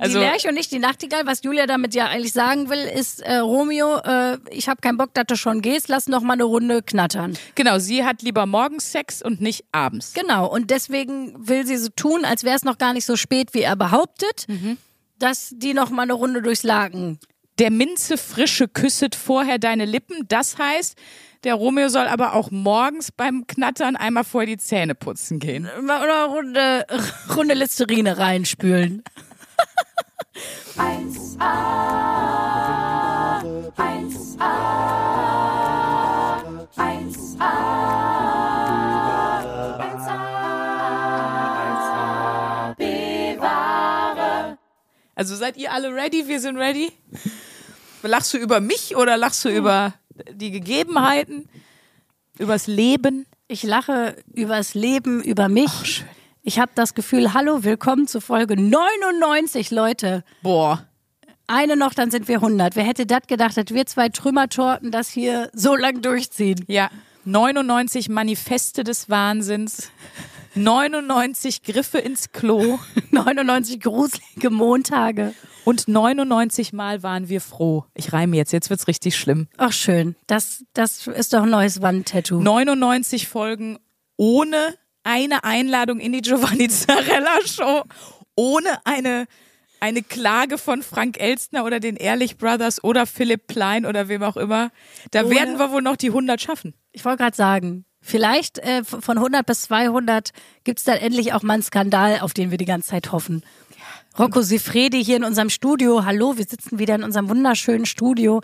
Also- die Lerche und nicht die Nachtigall. Was Julia damit ja eigentlich sagen will, ist, äh, Romeo, äh, ich habe keinen Bock, dass du schon gehst, lass noch mal eine Runde knattern. Genau, sie hat lieber morgens Sex und nicht abends. Genau, und deswegen will sie so tun, als wäre es noch gar nicht so spät, wie er behauptet, dass die noch mal eine Runde durchs Lagen. Der Minze frische küsset vorher deine Lippen. Das heißt, der Romeo soll aber auch morgens beim Knattern einmal vorher die Zähne putzen gehen. Eine Runde, Runde Listerine reinspülen. Also seid ihr alle ready? Wir sind ready. Lachst du über mich oder lachst du über die Gegebenheiten? Übers Leben? Ich lache übers Leben, über mich. Ich habe das Gefühl, hallo, willkommen zu Folge 99, Leute. Boah. Eine noch, dann sind wir 100. Wer hätte das gedacht, dass wir zwei Trümmertorten das hier so lang durchziehen? Ja, 99 Manifeste des Wahnsinns. 99 Griffe ins Klo 99 gruselige Montage. und 99 Mal waren wir froh. Ich reime jetzt, jetzt wird's richtig schlimm. Ach schön, das, das ist doch ein neues Wandtattoo. 99 Folgen ohne eine Einladung in die Giovanni Zarella Show, ohne eine, eine Klage von Frank Elstner oder den Ehrlich Brothers oder Philipp Plein oder wem auch immer. Da Ohne- werden wir wohl noch die 100 schaffen. Ich wollte gerade sagen, vielleicht äh, von 100 bis 200 gibt's dann endlich auch mal einen Skandal, auf den wir die ganze Zeit hoffen. Rocco Sifredi hier in unserem Studio. Hallo, wir sitzen wieder in unserem wunderschönen Studio,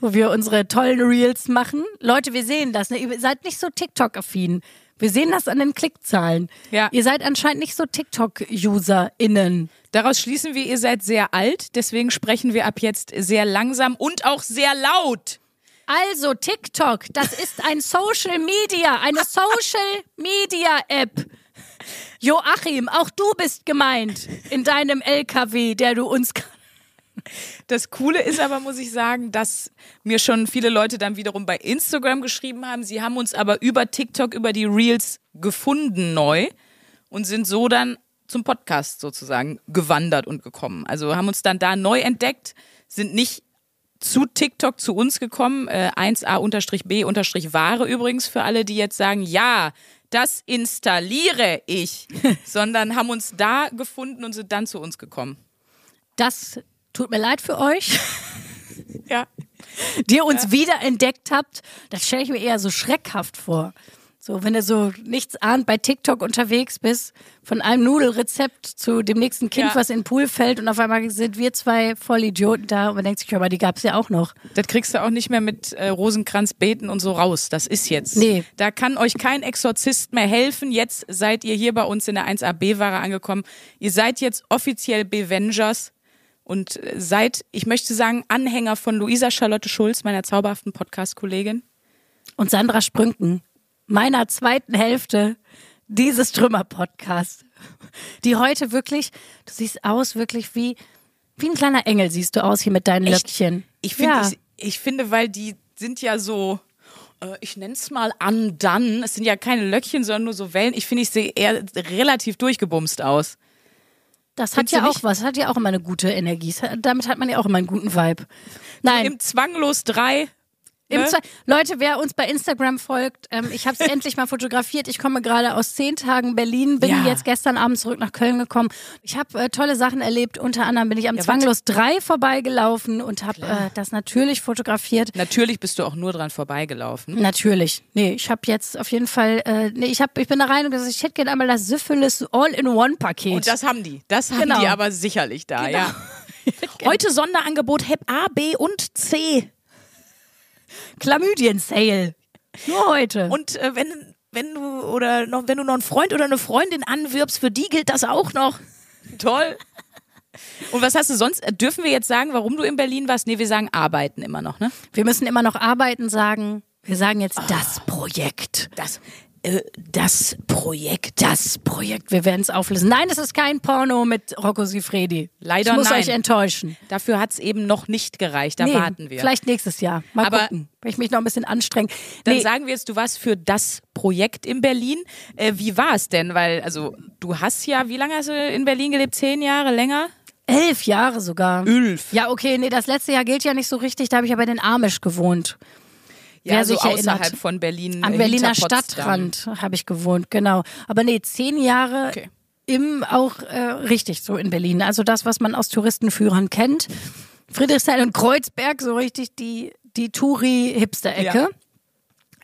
wo wir unsere tollen Reels machen. Leute, wir sehen das. Ne? Ihr seid nicht so TikTok-affin. Wir sehen das an den Klickzahlen. Ja. Ihr seid anscheinend nicht so TikTok-UserInnen. Daraus schließen wir, ihr seid sehr alt, deswegen sprechen wir ab jetzt sehr langsam und auch sehr laut. Also TikTok, das ist ein Social Media, eine Social Media App. Joachim, auch du bist gemeint in deinem LKW, der du uns Das Coole ist aber, muss ich sagen, dass mir schon viele Leute dann wiederum bei Instagram geschrieben haben. Sie haben uns aber über TikTok, über die Reels gefunden neu und sind so dann zum Podcast sozusagen gewandert und gekommen. Also haben uns dann da neu entdeckt, sind nicht zu TikTok zu uns gekommen, äh, 1a-b-ware übrigens für alle, die jetzt sagen, ja, das installiere ich, sondern haben uns da gefunden und sind dann zu uns gekommen. Das tut mir leid für euch, Ja. die ihr uns wiederentdeckt habt. Das stelle ich mir eher so schreckhaft vor. So, wenn du so nichts ahnt bei TikTok unterwegs bist, von einem Nudelrezept zu dem nächsten Kind, Ja. was in den Pool fällt und auf einmal sind wir zwei Vollidioten da und man denkt sich, hör mal, die gab's ja auch noch. Das kriegst du auch nicht mehr mit äh, Rosenkranz beten und so raus. Das ist jetzt. Nee. Da kann euch kein Exorzist mehr helfen. Jetzt seid ihr hier bei uns in der 1AB-Ware angekommen. Ihr seid jetzt offiziell Bevengers und äh, seid, ich möchte sagen, Anhänger von Luisa Charlotte Schulz, meiner zauberhaften Podcast-Kollegin. und Sandra Sprünken, meiner zweiten Hälfte dieses Trümmer-Podcast, die heute wirklich, du siehst aus wirklich wie, wie ein kleiner Engel siehst du aus hier mit deinen Echt? Löckchen. Ich finde, ja. ich, ich finde, weil die sind ja so, äh, ich nenne es mal undone. Es sind ja keine Löckchen, sondern nur so Wellen. Ich finde, ich sehe eher relativ durchgebumst aus. Das hat findest ja auch was, hat ja auch immer eine gute Energie. Damit hat man ja auch immer einen guten Vibe. Nein, Im Zwanglos 3 Im ne? Leute, wer uns bei Instagram folgt, ähm, ich habe es endlich mal fotografiert. Ich komme gerade aus zehn Tagen Berlin, bin Ja. jetzt gestern Abend zurück nach Köln gekommen. Ich habe äh, tolle Sachen erlebt. Unter anderem bin ich am Ja, Zwanglos 3 vorbeigelaufen und habe äh, das natürlich fotografiert. Natürlich bist du auch nur dran vorbeigelaufen. Natürlich. Nee, ich habe jetzt auf jeden Fall, äh, nee, ich, hab, ich bin da rein und gesagt, ich hätte gerne einmal das Syphilis All-in-One-Paket. Und das haben die. Das haben Genau. die aber sicherlich da, Genau. ja. Heute Sonderangebot Hep A, B und C. Chlamydien-Sale. Nur heute. Und äh, wenn, wenn du oder noch, wenn du noch einen Freund oder eine Freundin anwirbst, für die gilt das auch noch. Toll. Und was hast du sonst? äh, Dürfen wir jetzt sagen, warum du in Berlin warst? Nee, wir sagen arbeiten immer noch, ne? wir müssen immer noch arbeiten sagen. Wir sagen jetzt das Projekt. Das, das Projekt. Das Projekt, wir werden es auflösen. Nein, es ist kein Porno mit Rocco Sifredi. Leider ich muss nein. euch enttäuschen. Dafür hat's eben noch nicht gereicht. Da Nee, warten wir. Vielleicht nächstes Jahr. Mal Aber- gucken. Wenn ich mich noch ein bisschen anstrenge. Dann Nee, sagen wir jetzt, du warst für das Projekt in Berlin. Äh, wie war es denn? Weil, also, du hast ja, wie lange hast du in Berlin gelebt? Zehn Jahre länger? Elf Jahre sogar. Elf. Ja, okay, nee, das letzte Jahr gilt ja nicht so richtig, da habe ich aber in den Amish gewohnt. Ja, Wer so sich erinnert. außerhalb von Berlin. Am Berliner. Stadtrand habe ich gewohnt, genau. Aber nee, zehn Jahre Okay. im auch äh, richtig so in Berlin. Also das, was man aus Touristenführern kennt. Friedrichshain und Kreuzberg, so richtig die, die Touri-Hipster-Ecke. Ja.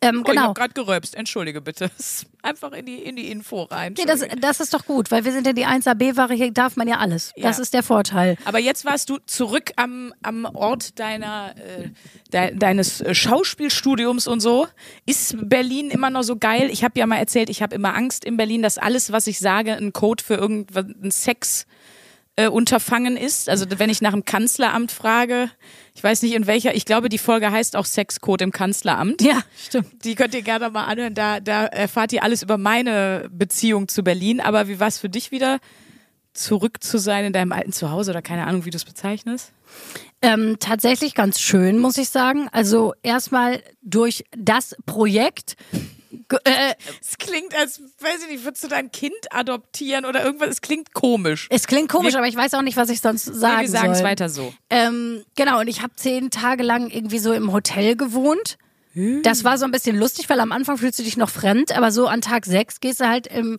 Ähm, Oh, ich genau. habe gerade geröpst, entschuldige bitte. Einfach in die, in die Info rein. Nee, das, das ist doch gut, weil wir sind ja die 1AB-Ware, hier darf man ja alles. Das Ja. ist der Vorteil. Aber jetzt warst du zurück am, am Ort deiner, äh, de, deines äh, Schauspielstudiums und so. Ist Berlin immer noch so geil? Ich habe ja mal erzählt, ich habe immer Angst in Berlin, dass alles, was ich sage, ein Code für irgendein Sex äh, Unterfangen ist. Also wenn ich nach dem Kanzleramt frage, ich weiß nicht in welcher, ich glaube, die Folge heißt auch Sexcode im Kanzleramt. Ja, stimmt. Die könnt ihr gerne mal anhören. Da, da erfahrt ihr alles über meine Beziehung zu Berlin. Aber wie war es für dich wieder, zurück zu sein in deinem alten Zuhause oder keine Ahnung, wie du es bezeichnest? Ähm, tatsächlich ganz schön, muss ich sagen. Also erstmal durch das Projekt. Äh, Es klingt, als, weiß ich nicht, würdest du dein Kind adoptieren oder irgendwas? Es klingt komisch. es klingt komisch, Wir- aber ich weiß auch nicht, was ich sonst sagen Nee, wir sagen es soll. weiter so. Ähm, genau, und ich habe zehn Tage lang irgendwie so im Hotel gewohnt. Das war so ein bisschen lustig, weil am Anfang fühlst du dich noch fremd, aber so an Tag sechs gehst du halt im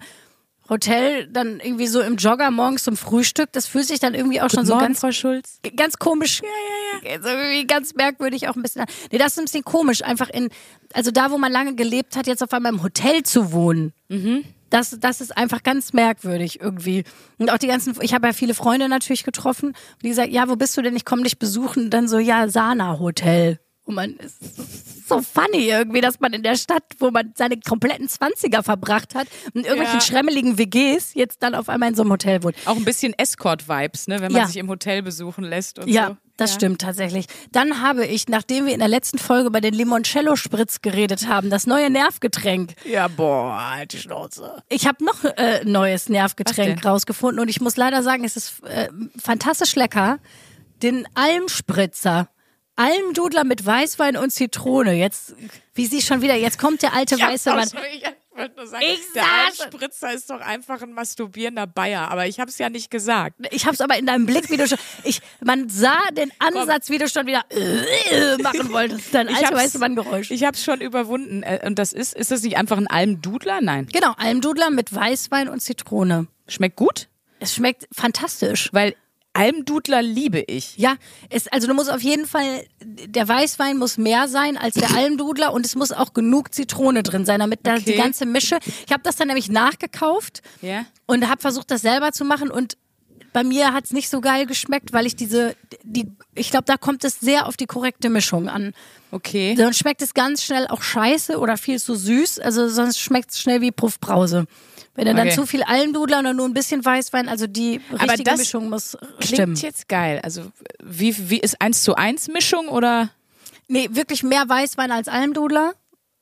Hotel dann irgendwie so im Jogger morgens zum Frühstück. Das fühlt sich dann irgendwie auch schon so ganz Frau Schulz. ganz komisch. Ja, ja, ja. So irgendwie ganz merkwürdig auch ein bisschen. Nee, das ist ein bisschen komisch, einfach in, also da, wo man lange gelebt hat, jetzt auf einmal im Hotel zu wohnen. Das, das ist einfach ganz merkwürdig irgendwie. Und auch die ganzen, ich habe ja viele Freunde natürlich getroffen, die sagen, ja, wo bist du denn? Ich komme dich besuchen. Und dann so, ja, Sana Hotel. Und man ist so funny irgendwie, dass man in der Stadt, wo man seine kompletten Zwanziger verbracht hat, in irgendwelchen Ja. schremmeligen WGs, jetzt dann auf einmal in so einem Hotel wohnt. Auch ein bisschen Escort-Vibes, ne, wenn man Ja. sich im Hotel besuchen lässt und Ja, so. das stimmt tatsächlich. Dann habe ich, nachdem wir in der letzten Folge über den Limoncello-Spritz geredet haben, das neue Nervgetränk. Ja, boah, halt die Schnauze. Ich habe noch äh, ein neues Nervgetränk rausgefunden und ich muss leider sagen, es ist äh, fantastisch lecker. Den Almspritzer. Almdudler mit Weißwein und Zitrone. Jetzt, wie sie schon wieder, jetzt kommt der alte weiße Mann. Ich wollte nur sagen, Ich der sag's. Almspritzer ist doch einfach ein masturbierender Bayer, aber ich habe es ja nicht gesagt. Ich hab's aber in deinem Blick, wie du schon, ich, man sah den Ansatz, wie du schon wieder äh, machen wolltest. Dein Ich alte hab's- weiße Mann Geräusch. Ich habe es schon überwunden. Äh, Und das ist, ist das nicht einfach ein Almdudler? Nein. Genau, Almdudler mit Weißwein und Zitrone. Schmeckt gut? Es schmeckt fantastisch. Weil Almdudler liebe ich. Ja, es, also du musst auf jeden Fall, der Weißwein muss mehr sein als der Almdudler und es muss auch genug Zitrone drin sein, damit da die Okay. ganze Mische. Ich habe das dann nämlich nachgekauft Ja. und habe versucht, das selber zu machen und bei mir hat's nicht so geil geschmeckt, weil ich diese, die, ich glaube, da kommt es sehr auf die korrekte Mischung an. Okay. Sonst schmeckt es ganz schnell auch scheiße oder viel zu süß. Also sonst schmeckt es schnell wie Puffbrause. Wenn du dann Okay. zu viel Almdudler oder nur ein bisschen Weißwein, also die richtige Mischung muss Klingt stimmen. jetzt geil. Also wie, wie ist 1 zu 1 Mischung oder? Nee, wirklich mehr Weißwein als Almdudler.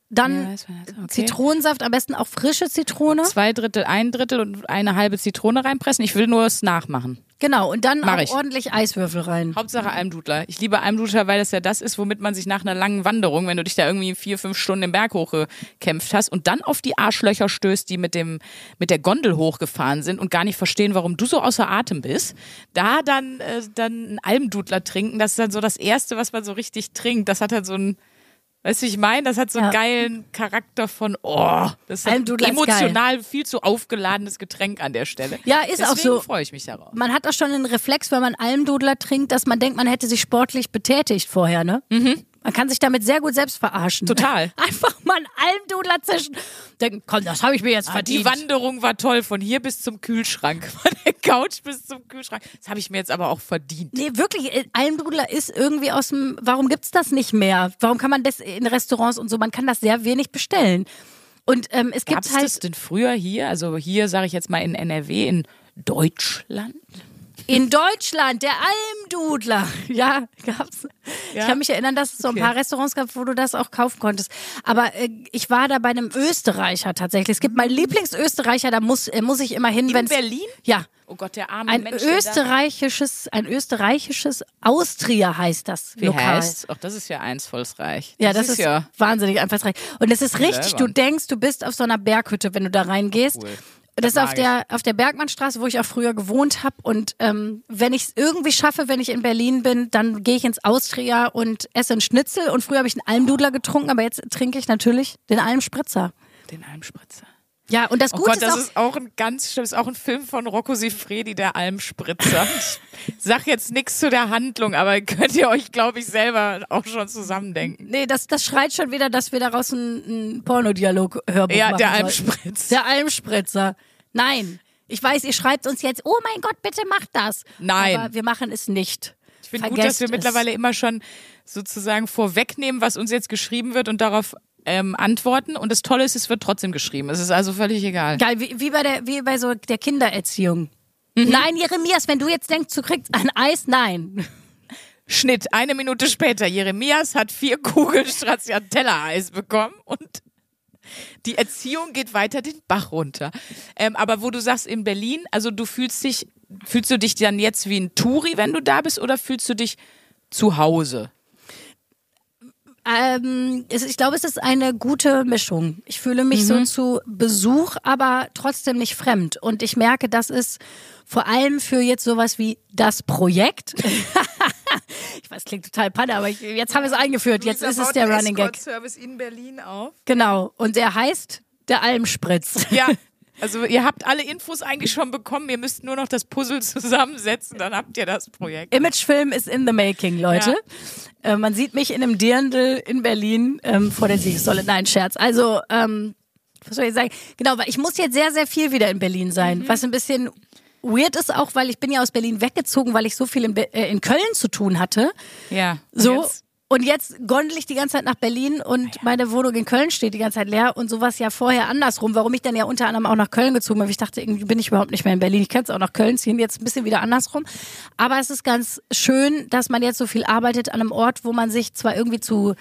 Dann Ja, okay. Zitronensaft, am besten auch frische Zitrone. Zwei Drittel, ein Drittel und eine halbe Zitrone reinpressen. Ich will nur es nachmachen. Genau, und dann Mach auch ich. ordentlich Eiswürfel rein. Hauptsache Almdudler. Ich liebe Almdudler, weil das ja das ist, womit man sich nach einer langen Wanderung, wenn du dich da irgendwie vier, fünf Stunden den Berg hochgekämpft hast und dann auf die Arschlöcher stößt, die mit dem, mit der Gondel hochgefahren sind und gar nicht verstehen, warum du so außer Atem bist, da dann, äh, dann einen Almdudler trinken, das ist dann so das Erste, was man so richtig trinkt. Das hat halt so ein, weißt du, wie ich meine? Das hat so einen Ja. geilen Charakter von, oh, das ist ein emotional viel zu aufgeladenes Getränk an der Stelle. Ja, ist auch Deswegen so. freue ich mich darauf. Man hat auch schon einen Reflex, wenn man Almdudler trinkt, dass man denkt, man hätte sich sportlich betätigt vorher, ne? Man kann sich damit sehr gut selbst verarschen. Total. Einfach mal einen Almdudler zischen. Denken, komm, das habe ich mir jetzt Ah, die verdient. Wanderung war toll, von hier bis zum Kühlschrank, von der Couch bis zum Kühlschrank. Das habe ich mir jetzt aber auch verdient. Nee, wirklich, äh, Almdudler ist irgendwie aus dem, warum gibt's das nicht mehr? Warum kann man das in Restaurants und so, man kann das sehr wenig bestellen. Und ähm, es Gab gibt es halt das denn früher hier, also hier sage ich jetzt mal in NRW, in Deutschland? In Deutschland der Almdudler. Ja, gab's. Ja? Ich kann mich erinnern, dass es so ein Okay. paar Restaurants gab, wo du das auch kaufen konntest. Aber äh, ich war da bei einem Österreicher tatsächlich. Es gibt meinen Lieblingsösterreicher, da muss, äh, muss ich immer hin, In wenn Berlin? Ja. Oh Gott, der arme Ein Mensch. österreichisches, ein österreichisches Austria heißt das Wie Lokal. heißt? Ach, das ist ja einsvolksreich. Ja, das, ist, ja. wahnsinnig einfallsreich. Und es ist richtig, du denkst, du bist auf so einer Berghütte, wenn du da reingehst. Cool. Das ist auf der, auf der Bergmannstraße, wo ich auch früher gewohnt habe. Und ähm, wenn ich es irgendwie schaffe, wenn ich in Berlin bin, dann gehe ich ins Austria und esse einen Schnitzel. Und früher habe ich einen Almdudler getrunken, aber jetzt trinke ich natürlich den Almspritzer. Den Almspritzer. Ja, und das Oh Gute Gott, das ist auch, ist auch ein ganz schlimm, ist auch ein Film von Rocco Sifredi, der Almspritzer. Ich sag jetzt nichts zu der Handlung, aber könnt ihr euch, glaube ich, selber auch schon zusammendenken. nee, das, das schreit schon wieder, dass wir daraus ein, ein Pornodialog-Hörbuch Ja, machen der. Almspritzer. Der Almspritzer. Nein. Ich weiß, ihr schreibt uns jetzt, oh mein Gott, bitte macht das. Nein. Aber wir machen es nicht. Ich finde gut, dass wir es. mittlerweile immer schon sozusagen vorwegnehmen, was uns jetzt geschrieben wird und darauf ähm, antworten. Und das Tolle ist, es wird trotzdem geschrieben. Es ist also völlig egal. Geil, wie, wie bei der, wie bei so der Kindererziehung. Mhm. Nein, Jeremias, wenn du jetzt denkst, du kriegst ein Eis, nein. Schnitt, eine Minute später. Jeremias hat vier Kugeln Stracciatella-Eis bekommen und die Erziehung geht weiter den Bach runter. Ähm, aber wo du sagst, in Berlin, also du fühlst dich, fühlst du dich dann jetzt wie ein Touri, wenn du da bist, oder fühlst du dich zu Hause? Ähm, es, ich glaube, es ist eine gute Mischung. Ich fühle mich Mhm. so zu Besuch, aber trotzdem nicht fremd. Und ich merke, das ist vor allem für jetzt sowas wie das Projekt. ich weiß, klingt total panne, aber ich, jetzt haben wir es eingeführt. Jetzt ist es der Running Gag. Service in Berlin auf. Genau. Und der heißt der Almspritz. Ja. Also ihr habt alle Infos eigentlich schon bekommen, ihr müsst nur noch das Puzzle zusammensetzen, dann habt ihr das Projekt. Imagefilm ist in the making, Leute. Äh, man sieht mich in einem Dirndl in Berlin ähm, vor der Siegessäule. Nein, Scherz. Also, ähm, was soll ich sagen? Genau, weil ich muss jetzt sehr, sehr viel wieder in Berlin sein, Mhm. was ein bisschen weird ist auch, weil ich bin ja aus Berlin weggezogen, weil ich so viel in, Be äh, in Köln zu tun hatte. Ja. So. Jetzt- Und jetzt gondel ich die ganze Zeit nach Berlin und meine Wohnung in Köln steht die ganze Zeit leer und sowas ja vorher andersrum, warum ich dann ja unter anderem auch nach Köln gezogen bin. weil Ich dachte, irgendwie bin ich überhaupt nicht mehr in Berlin. Ich kann es auch nach Köln ziehen, jetzt ein bisschen wieder andersrum. Aber es ist ganz schön, dass man jetzt so viel arbeitet an einem Ort, wo man sich zwar irgendwie zu.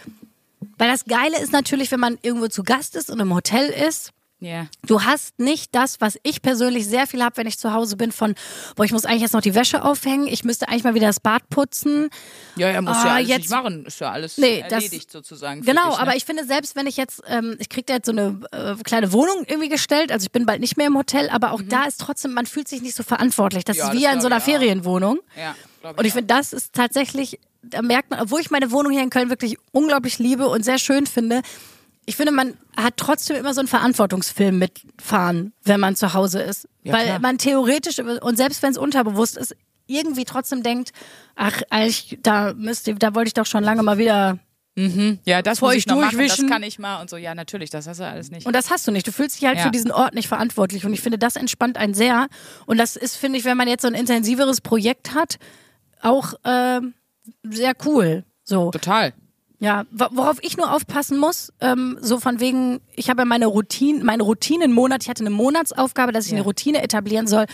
Weil das Geile ist natürlich, wenn man irgendwo zu Gast ist und im Hotel ist, Ja. Du hast nicht das, was ich persönlich sehr viel habe, wenn ich zu Hause bin, von, boah, ich muss eigentlich jetzt noch die Wäsche aufhängen, ich müsste eigentlich mal wieder das Bad putzen. Ja, er muss Ah, ja alles jetzt- nicht machen. Ist ja alles Nee, das- erledigt sozusagen. für Genau, dich, ne? aber ich finde, selbst wenn ich jetzt, ähm, ich krieg da jetzt so eine äh, kleine Wohnung irgendwie gestellt, also ich bin bald nicht mehr im Hotel, aber auch da ist trotzdem, man fühlt sich nicht so verantwortlich. Das Mhm. Ja, ist das wie in so einer. Ferienwohnung. Ja, Und ich finde, das ist tatsächlich, da merkt man, obwohl ich meine Wohnung hier in Köln wirklich unglaublich liebe und sehr schön finde, ich finde, man hat trotzdem immer so einen Verantwortungsfilm mitfahren, wenn man zu Hause ist. Ja, Weil klar. man theoretisch, und selbst wenn es unterbewusst ist, irgendwie trotzdem denkt, ach, eigentlich, da müsste, da wollte ich doch schon lange mal wieder Ja, das muss euch ich noch machen, das durchwischen. kann ich mal und so. Ja, natürlich, das hast du alles nicht. Und das hast du nicht. Du fühlst dich halt Ja. für diesen Ort nicht verantwortlich. Und ich finde, das entspannt einen sehr. Und das ist, finde ich, wenn man jetzt so ein intensiveres Projekt hat, auch ähm, sehr cool. So. Total. Ja, wo- worauf ich nur aufpassen muss, ähm, so von wegen, ich habe ja meine Routine, meine Routinenmonat, ich hatte eine Monatsaufgabe, dass ich eine Routine etablieren soll.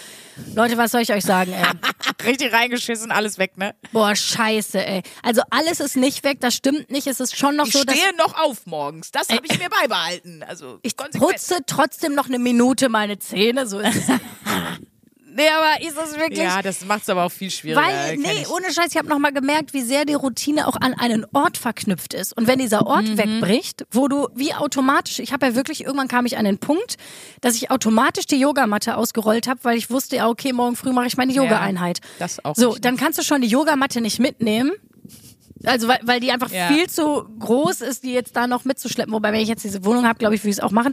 Leute, was soll ich euch sagen, ey? Richtig reingeschissen, alles weg, ne? Boah, scheiße, ey. Also alles ist nicht weg, das stimmt nicht. Es ist schon noch Ich so, dass stehe noch auf morgens. Das habe ich mir beibehalten. Also ich konsequent. putze trotzdem noch eine Minute meine Zähne, so ist es. nee, aber ist das wirklich Ja, das macht es aber auch viel schwieriger. Weil, nee, ohne Scheiß, ich habe nochmal gemerkt, wie sehr die Routine auch an einen Ort verknüpft ist. Und wenn dieser Ort Mhm. wegbricht, wo du wie automatisch, ich habe ja wirklich, irgendwann kam ich an den Punkt, dass ich automatisch die Yogamatte ausgerollt habe, weil ich wusste, ja, okay, morgen früh mache ich meine Yoga-Einheit. das auch So, nicht, ne? dann kannst du schon die Yogamatte nicht mitnehmen. Also weil, weil die einfach Ja. viel zu groß ist, die jetzt da noch mitzuschleppen. Wobei, wenn ich jetzt diese Wohnung habe, glaube ich, würde ich es auch machen.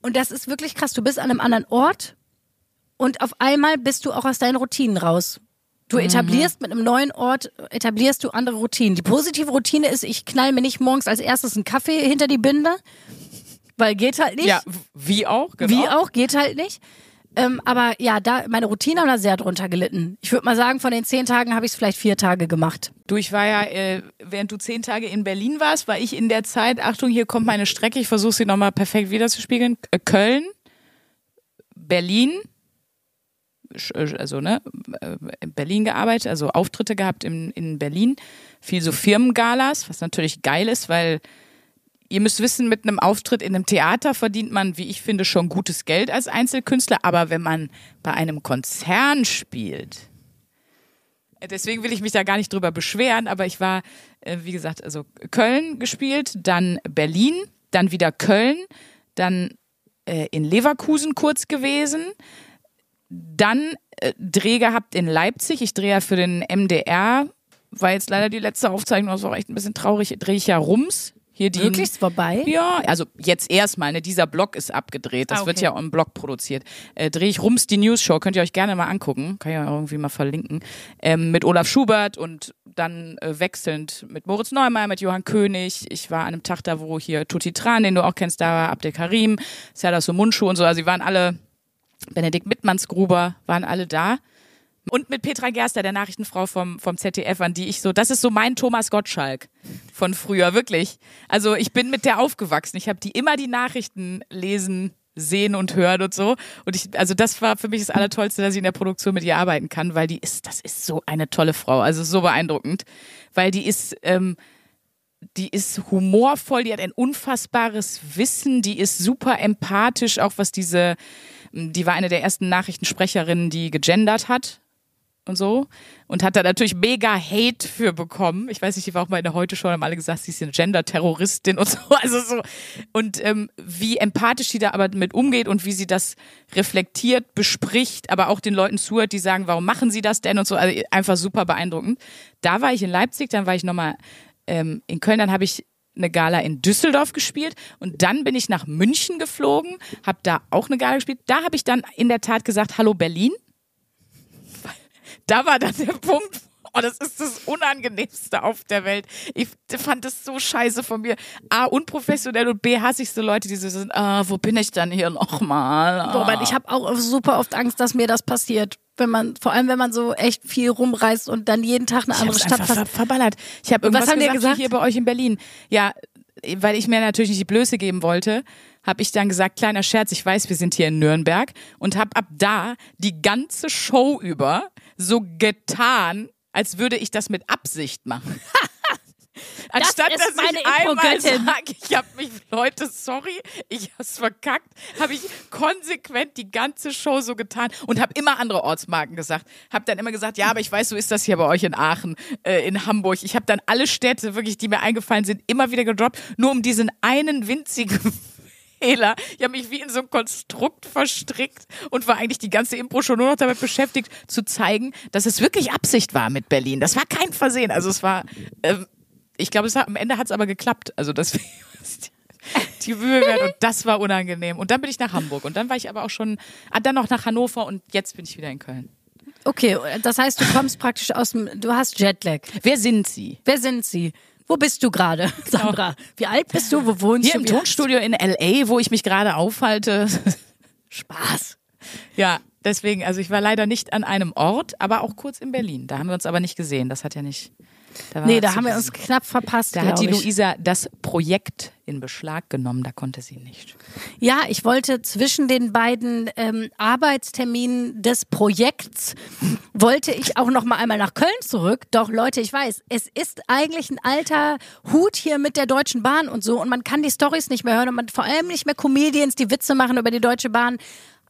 Und das ist wirklich krass. Du bist an einem anderen Ort und auf einmal bist du auch aus deinen Routinen raus. Du Mhm. etablierst mit einem neuen Ort, etablierst du andere Routinen. Die positive Routine ist, ich knall mir nicht morgens als erstes einen Kaffee hinter die Binde, weil geht halt nicht. Ja, wie auch, genau. Wie auch, geht halt nicht. Ähm, aber ja, da meine Routine haben da sehr drunter gelitten. Ich würde mal sagen, von den zehn Tagen habe ich es vielleicht vier Tage gemacht. Du, ich war ja, äh, während du zehn Tage in Berlin warst, war ich in der Zeit, Achtung, hier kommt meine Strecke, ich versuche sie nochmal perfekt wiederzuspiegeln. Köln, Berlin, also ne, äh, in Berlin gearbeitet, also Auftritte gehabt in, in Berlin, viel so Firmengalas, was natürlich geil ist, weil ihr müsst wissen, mit einem Auftritt in einem Theater verdient man, wie ich finde, schon gutes Geld als Einzelkünstler, aber wenn man bei einem Konzern spielt, Deswegen will ich mich da gar nicht drüber beschweren, aber ich war, äh, wie gesagt, also Köln gespielt, dann Berlin, dann wieder Köln, dann äh, in Leverkusen kurz gewesen. Dann äh, Dreh gehabt in Leipzig. Ich drehe ja für den MDR. War jetzt leider die letzte Aufzeichnung, das war echt ein bisschen traurig. Drehe ich ja Rums. Hier die Wirklich ist vorbei? Ja, also jetzt erstmal, ne, dieser Blog ist abgedreht. Das Ah, okay. wird ja im Blog produziert. Äh, Drehe ich Rums die News Show, könnt ihr euch gerne mal angucken. Kann ich ja irgendwie mal verlinken. Ähm, mit Olaf Schubert und dann äh, wechselnd mit Moritz Neumeier, mit Johann König. Ich war an einem Tag da, wo hier Tutti Tran, den du auch kennst, da war Abdel Karim, Serdar Mundschuh und so. Also die waren alle, Benedikt Mittmannsgruber, waren alle da. Und mit Petra Gerster, der Nachrichtenfrau vom, vom ZDF, an die ich so, das ist so mein Thomas Gottschalk von früher, wirklich. Also ich bin mit der aufgewachsen. Ich habe die immer die Nachrichten lesen, sehen und hören und so. Und ich, also das war für mich das Allertollste, dass ich in der Produktion mit ihr arbeiten kann, weil die ist, das ist so eine tolle Frau, also so beeindruckend. Weil die ist, ähm, die ist humorvoll, die hat ein unfassbares Wissen, die ist super empathisch, auch was diese, die war eine der ersten Nachrichtensprecherinnen, die gegendert hat und so und hat da natürlich mega Hate für bekommen. Ich weiß nicht, die war auch mal in der Heute Show, haben alle gesagt, sie ist eine Gender-Terroristin und so. Also so und ähm, wie empathisch sie da aber mit umgeht und wie sie das reflektiert, bespricht, aber auch den Leuten zuhört, die sagen, warum machen sie das denn und so. Also einfach super beeindruckend. Da war ich in Leipzig, dann war ich nochmal ähm, in Köln, dann habe ich eine Gala in Düsseldorf gespielt und dann bin ich nach München geflogen, habe da auch eine Gala gespielt. Da habe ich dann in der Tat gesagt, hallo Berlin. Da war dann der Punkt, oh, das ist das Unangenehmste auf der Welt. Ich fand das so scheiße von mir. A, unprofessionell und B, hasse ich so Leute, die so sind, ah, wo bin ich denn hier nochmal? Ah. Boah, ich habe auch super oft Angst, dass mir das passiert. Wenn man, vor allem wenn man so echt viel rumreist und dann jeden Tag eine Ich andere Stadt ver verballert. Ich habe irgendwas was haben gesagt, gesagt? hier bei euch in Berlin. Ja, weil ich mir natürlich nicht die Blöße geben wollte, habe ich dann gesagt, kleiner Scherz, ich weiß, wir sind hier in Nürnberg und habe ab da die ganze Show über so getan, als würde ich das mit Absicht machen. Anstatt ist dass ich einmal sage, ich habe mich, Leute, sorry, ich hab's verkackt, habe ich konsequent die ganze Show so getan und habe immer andere Ortsmarken gesagt. Habe dann immer gesagt, ja, aber ich weiß, so ist das hier bei euch in Aachen, äh, in Hamburg. Ich habe dann alle Städte, wirklich, die mir eingefallen sind, immer wieder gedroppt, nur um diesen einen winzigen Fehler. Ich habe mich wie in so ein Konstrukt verstrickt und war eigentlich die ganze Impro schon nur noch damit beschäftigt, zu zeigen, dass es wirklich Absicht war mit Berlin. Das war kein Versehen. Also es war, ähm, ich glaube, es hat, am Ende hat es aber geklappt. Also das die Mühe wert und das war unangenehm. Und dann bin ich nach Hamburg und dann war ich aber auch schon, ah, dann noch nach Hannover und jetzt bin ich wieder in Köln. Okay, das heißt, du kommst praktisch aus dem, du hast Jetlag. Wer sind Sie? Wer sind sie? Wo bist du gerade, Sandra? Wie alt bist du? Wo wohnst Hier du? im Tonstudio in L.A., wo ich mich gerade aufhalte. Spaß. Ja, deswegen, also ich war leider nicht an einem Ort, aber auch kurz in Berlin. Da haben wir uns aber nicht gesehen. Das hat ja nicht. Da Nee, da haben wir uns knapp verpasst, Da hat die ich. Luisa das Projekt in Beschlag genommen, da konnte sie nicht. Ja, ich wollte zwischen den beiden ähm, Arbeitsterminen des Projekts wollte ich auch noch mal einmal nach Köln zurück. Doch Leute, ich weiß, es ist eigentlich ein alter Hut hier mit der Deutschen Bahn und so und man kann die Stories nicht mehr hören und man vor allem nicht mehr Comedians, die Witze machen über die Deutsche Bahn.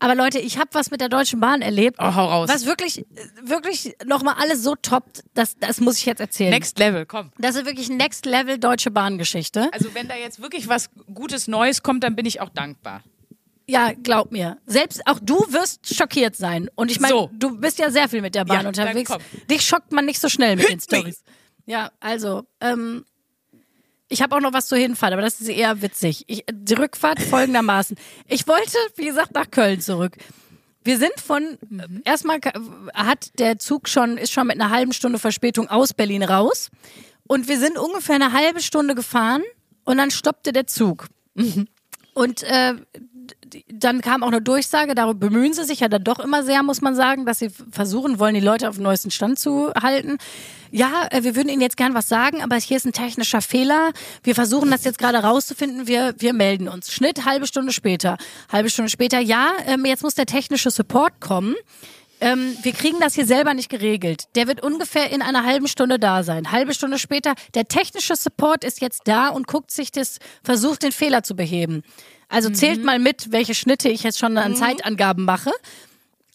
Aber Leute, ich habe was mit der Deutschen Bahn erlebt. Oh, hau raus. Was wirklich, wirklich nochmal alles so toppt, das, das muss ich jetzt erzählen. Next Level, komm. Das ist wirklich Next Level Deutsche Bahn-Geschichte. Also wenn da jetzt wirklich was Gutes Neues kommt, dann bin ich auch dankbar. Ja, glaub mir. Selbst auch du wirst schockiert sein. Und ich meine, So. du bist ja sehr viel mit der Bahn Ja, unterwegs. komm. Dich schockt man nicht so schnell mit den Hit me. Stories. Ja, also, ähm, ich habe auch noch was zur Hinfahrt, aber das ist eher witzig. Ich, die Rückfahrt folgendermaßen. Ich wollte, wie gesagt, nach Köln zurück. Wir sind von, Mhm. erstmal hat der Zug schon, ist schon mit einer halben Stunde Verspätung aus Berlin raus. Und wir sind ungefähr eine halbe Stunde gefahren und dann stoppte der Zug. Und äh, dann kam auch eine Durchsage, darüber bemühen sie sich ja dann doch immer sehr, muss man sagen, dass sie versuchen wollen, die Leute auf dem neuesten Stand zu halten. Ja, äh, wir würden Ihnen jetzt gern was sagen, aber hier ist ein technischer Fehler. Wir versuchen das jetzt gerade rauszufinden. Wir, wir melden uns. Schnitt, halbe Stunde später. Halbe Stunde später, ja, ähm, jetzt muss der technische Support kommen. Ähm, wir kriegen das hier selber nicht geregelt. Der wird ungefähr in einer halben Stunde da sein. Halbe Stunde später, der technische Support ist jetzt da und guckt sich das, versucht den Fehler zu beheben. Also zählt mal mit, welche Schnitte ich jetzt schon an Zeitangaben mache.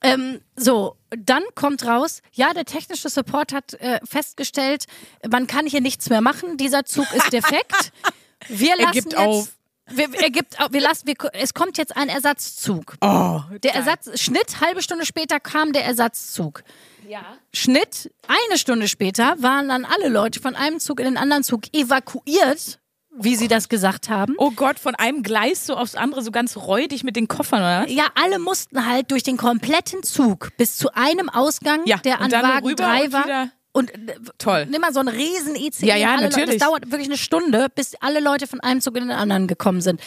Ähm, so, dann kommt raus, ja, der technische Support hat äh, festgestellt, man kann hier nichts mehr machen, dieser Zug ist defekt. Wir Er lassen gibt jetzt, auf. wir, er gibt, wir lassen, wir, es kommt jetzt ein Ersatzzug. Oh, Der Ersatz, Schnitt, halbe Stunde später kam der Ersatzzug. Ja. Schnitt, eine Stunde später waren dann alle Leute von einem Zug in den anderen Zug evakuiert, wie sie das gesagt haben. Oh Gott, von einem Gleis so aufs andere, so ganz räudig mit den Koffern, oder? Ja, alle mussten halt durch den kompletten Zug bis zu einem Ausgang, Ja, der an Wagen rüber 3 und war. Und äh, Toll. nimm mal so einen riesen ICE. Ja, ja, alle Leute, natürlich. das dauert wirklich eine Stunde, bis alle Leute von einem Zug in den anderen gekommen sind.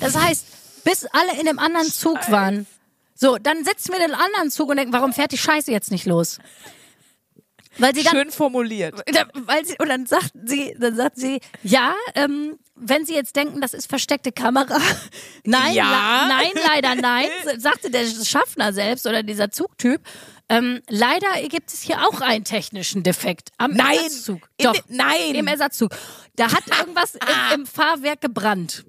Das heißt, bis alle in dem anderen Zug waren. So, dann sitzen wir in den anderen Zug und denken, warum fährt die Scheiße jetzt nicht los? Weil sie dann Schön formuliert. weil sie, und dann sagt sie, dann sagt sie, ja, ähm, wenn Sie jetzt denken, das ist versteckte Kamera, nein, Ja. nein, leider nein, sagte der Schaffner selbst oder dieser Zugtyp. Ähm, leider gibt es hier auch einen technischen Defekt am Nein. Ersatzzug. In Doch, de- nein. im Ersatzzug. Da hat irgendwas im, im Fahrwerk gebrannt.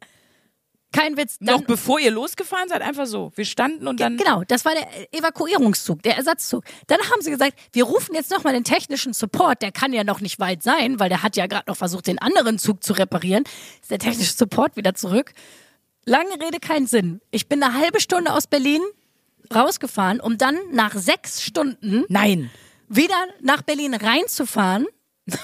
Kein Witz. Dann, Noch bevor ihr losgefahren seid, einfach so. Wir standen und dann. Genau, das war der Evakuierungszug, der Ersatzzug. Dann haben sie gesagt, wir rufen jetzt nochmal den technischen Support. Der kann ja noch nicht weit sein, weil der hat ja gerade noch versucht, den anderen Zug zu reparieren. Ist der technische Support wieder zurück. Lange Rede, kein Sinn. Ich bin eine halbe Stunde aus Berlin rausgefahren, um dann nach sechs Stunden Nein. wieder nach Berlin reinzufahren.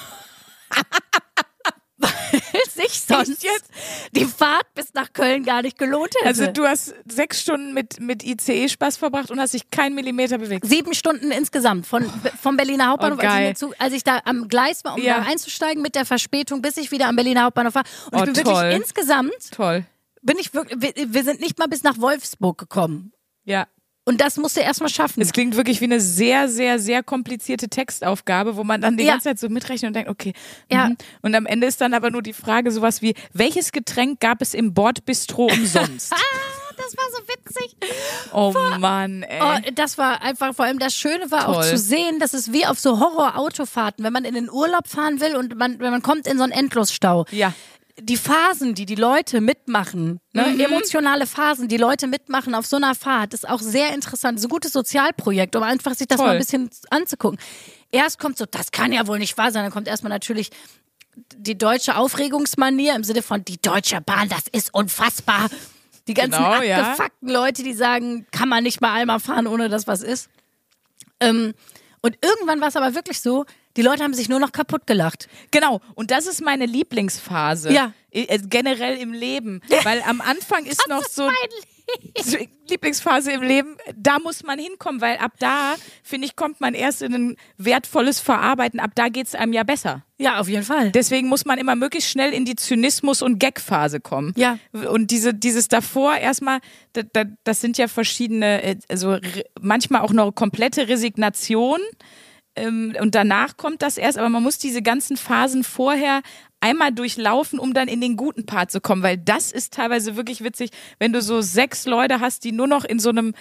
weil sich sonst jetzt? die Fahrt bis nach Köln gar nicht gelohnt hätte. Also du hast sechs Stunden mit, mit ICE Spaß verbracht und hast dich keinen Millimeter bewegt. Sieben Stunden insgesamt von, vom Berliner Hauptbahnhof, Oh, als, ich Zug, als ich da am Gleis war, um Ja. da einzusteigen mit der Verspätung, bis ich wieder am Berliner Hauptbahnhof war. Und Oh, ich bin toll. wirklich insgesamt, Toll. bin ich wirklich, wir, wir sind nicht mal bis nach Wolfsburg gekommen. Ja. Und das musst du erst mal schaffen. Es klingt wirklich wie eine sehr, sehr, sehr komplizierte Textaufgabe, wo man dann die Ja. ganze Zeit so mitrechnet und denkt, okay. Ja. mhm. Und am Ende ist dann aber nur die Frage sowas wie, welches Getränk gab es im Bordbistro umsonst? ah, das war so witzig. oh Mann, ey. Oh, das war einfach, vor allem das Schöne war auch Toll. zu sehen, dass es wie auf so Horror-Autofahrten, wenn man in den Urlaub fahren will und man, wenn man kommt in so einen Endlosstau. Ja. Die Phasen, die die Leute mitmachen, ne, Mhm. emotionale Phasen, die Leute mitmachen auf so einer Fahrt, ist auch sehr interessant. Das ist ein gutes Sozialprojekt, um einfach sich das Toll. mal ein bisschen anzugucken. Erst kommt so, das kann ja wohl nicht wahr sein. Dann kommt erstmal natürlich die deutsche Aufregungsmanier im Sinne von, die Deutsche Bahn, das ist unfassbar. Die ganzen Genau, ja. abgefuckten Leute, die sagen, kann man nicht mal einmal fahren, ohne dass was ist. Ähm, und irgendwann war es aber wirklich so, die Leute haben sich nur noch kaputt gelacht. Genau, und das ist meine Lieblingsphase. Ja. Äh, Generell im Leben. Weil am Anfang ist noch so. so Lieblingsphase im Leben, da muss man hinkommen, weil ab da, finde ich, kommt man erst in ein wertvolles Verarbeiten. Ab da geht es einem ja besser. Ja, auf jeden Fall. Deswegen muss man immer möglichst schnell in die Zynismus- und Gag-Phase kommen. Ja. Und diese, dieses davor erstmal, da, da, das sind ja verschiedene, äh, also manchmal auch noch komplette Resignation. Ähm, und danach kommt das erst, aber man muss diese ganzen Phasen vorher einmal durchlaufen, um dann in den guten Part zu kommen, weil das ist teilweise wirklich witzig, wenn du so sechs Leute hast, die nur noch in so einem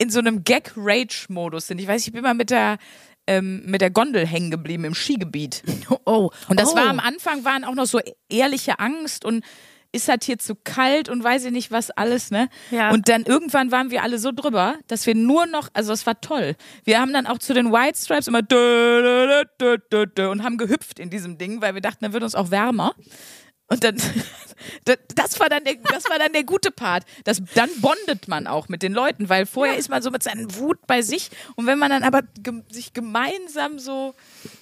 in so einem Gag-Rage-Modus sind. Ich weiß, ich bin mal mit der ähm, mit der Gondel hängen geblieben im Skigebiet. Oh, Und das oh. war am Anfang waren auch noch so ehrliche Angst und ist halt hier zu kalt und weiß ich nicht was alles, ne? Ja. Und dann irgendwann waren wir alle so drüber, dass wir nur noch, also es war toll. Wir haben dann auch zu den White Stripes immer und haben gehüpft in diesem Ding, weil wir dachten, dann wird uns auch wärmer. Und dann, das- war dann der, das war dann der gute Part. Das, dann bondet man auch mit den Leuten, weil vorher ist man so mit seinen Wut bei sich und wenn man dann aber gem, sich gemeinsam so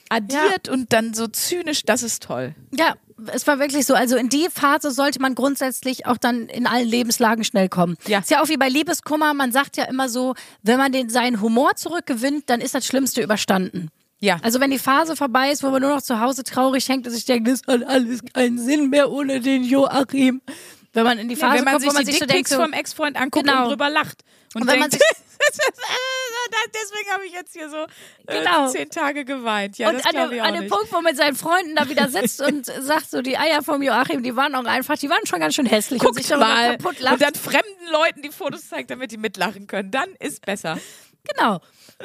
addiert und dann so zynisch, das ist toll. Ja, es war wirklich so. Also in die Phase sollte man grundsätzlich auch dann in allen Lebenslagen schnell kommen. Ja. Ist ja auch wie bei Liebeskummer. Man sagt ja immer so, wenn man den, seinen Humor zurückgewinnt, dann ist das Schlimmste überstanden. Ja. Also wenn die Phase vorbei ist, wo man nur noch zu Hause traurig hängt und sich denkt, das hat alles keinen Sinn mehr ohne den Joachim. Wenn man in die Phase wenn man kommt, sich wo man die sich so denkt, so, vom Ex-Freund anguckt Genau. und drüber lacht. Und, Und wenn man denkt, sich- deswegen habe ich jetzt hier so äh, Genau. zehn Tage geweint. Ja, und das an dem, ich auch an dem. Punkt, wo man mit seinen Freunden da wieder sitzt und sagt so, die Eier vom Joachim, die waren auch einfach, die waren schon ganz schön hässlich und sich Guckt mal. kaputt lacht. Und dann fremden Leuten die Fotos zeigt, damit die mitlachen können. Dann ist besser. Genau.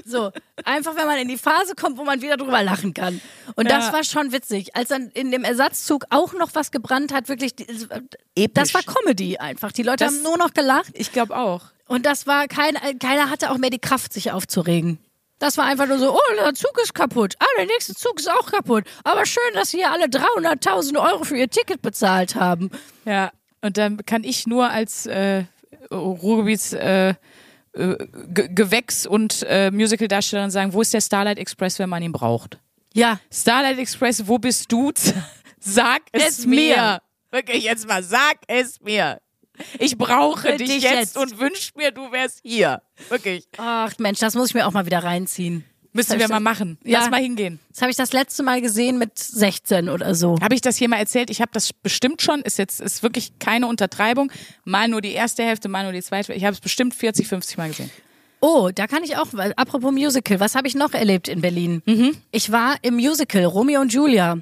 So, einfach wenn man in die Phase kommt, wo man wieder drüber lachen kann. Und Ja. das war schon witzig. Als dann in dem Ersatzzug auch noch was gebrannt hat, wirklich, die- Episch. das war Comedy einfach. Die Leute Das- haben nur noch gelacht. Ich glaube auch. Und das war kein, keiner hatte auch mehr die Kraft, sich aufzuregen. Das war einfach nur so, oh, der Zug ist kaputt. Ah, der nächste Zug ist auch kaputt. Aber schön, dass Sie hier alle 300.000 Euro für Ihr Ticket bezahlt haben. Ja. Und dann kann ich nur als äh, Ruhrgebiets äh, äh, Ge- Gewächs- und äh, Musical-Darstellerin sagen, wo ist der Starlight Express, wenn man ihn braucht? Ja. Starlight Express, wo bist du? Sag es, Es mir. mir. Wirklich jetzt mal, sag es mir. Ich brauche dich, dich jetzt, jetzt. und wünsch mir, du wärst hier. Wirklich. Ach Mensch, das muss ich mir auch mal wieder reinziehen. Müssen wir mal machen. Ja. Lass mal hingehen. Das habe ich das letzte Mal gesehen mit 16 oder so. Habe ich das hier mal erzählt? Ich habe das bestimmt schon. Ist jetzt ist wirklich keine Untertreibung. Mal nur die erste Hälfte, mal nur die zweite. Ich habe es bestimmt 40, 50 Mal gesehen. Oh, da kann ich auch, apropos Musical, was habe ich noch erlebt in Berlin? Ich war im Musical Romeo und Julia.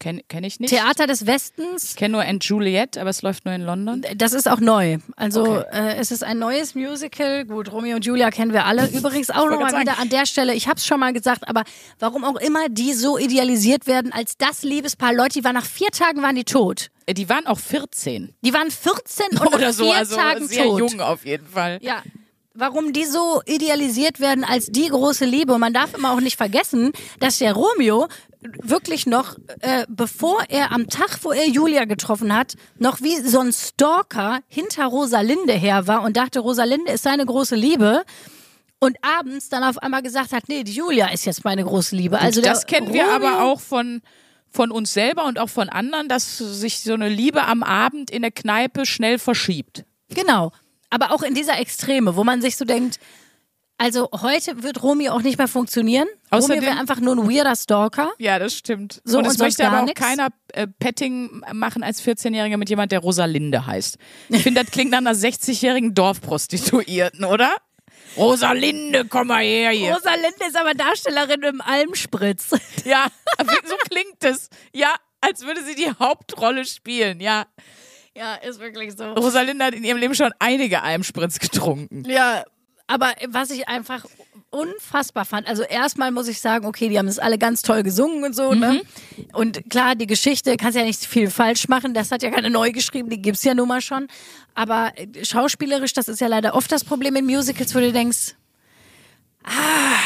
Kenne kenn ich nicht. Theater des Westens. Ich kenne nur Aunt Juliet, aber es läuft nur in London. Das ist auch neu. Also Okay. äh, es ist ein neues Musical. Gut, Romeo und Julia kennen wir alle. Übrigens auch nochmal wieder an der Stelle, ich habe es schon mal gesagt, aber warum auch immer die so idealisiert werden als das Liebespaar. Leute, die waren nach vier Tagen waren die tot. Äh, Die waren auch 14 Die waren 14 und oder nach so, vier also Tagen sehr tot. jung auf jeden Fall. Ja. Warum die so idealisiert werden als die große Liebe. Und man darf immer auch nicht vergessen, dass der Romeo wirklich noch, äh, bevor er am Tag, wo er Julia getroffen hat, noch wie so ein Stalker hinter Rosalinde her war und dachte, Rosalinde ist seine große Liebe. Und abends dann auf einmal gesagt hat, nee, die Julia ist jetzt meine große Liebe. Also das kennen wir Romeo- aber auch von, von uns selber und auch von anderen, dass sich so eine Liebe am Abend in der Kneipe schnell verschiebt. Genau. Aber auch in dieser Extreme, wo man sich so denkt, also heute wird Romeo auch nicht mehr funktionieren. Außerdem- Romeo wäre einfach nur ein weirder Stalker. Ja, das stimmt. So, und es möchte aber auch nix? keiner äh, Petting machen als 14-Jähriger mit jemand, der Rosalinde heißt. Ich finde, das klingt nach einer 60-jährigen Dorfprostituierten, oder? Rosalinde, komm mal her hier. Rosalinde ist aber Darstellerin im Almspritz. Ja, so klingt es. Ja, als würde sie die Hauptrolle spielen, ja. Ja, ist wirklich so. Rosalinde hat in ihrem Leben schon einige Almspritz getrunken. Ja, aber was ich einfach unfassbar fand, also erstmal muss ich sagen, okay, die haben das alle ganz toll gesungen und so, ne? Und klar, die Geschichte kannst ja nicht viel falsch machen, das hat ja keine neu geschrieben, die gibt's ja nun mal schon. Aber äh, schauspielerisch, das ist ja leider oft das Problem in Musicals, wo du denkst, ah,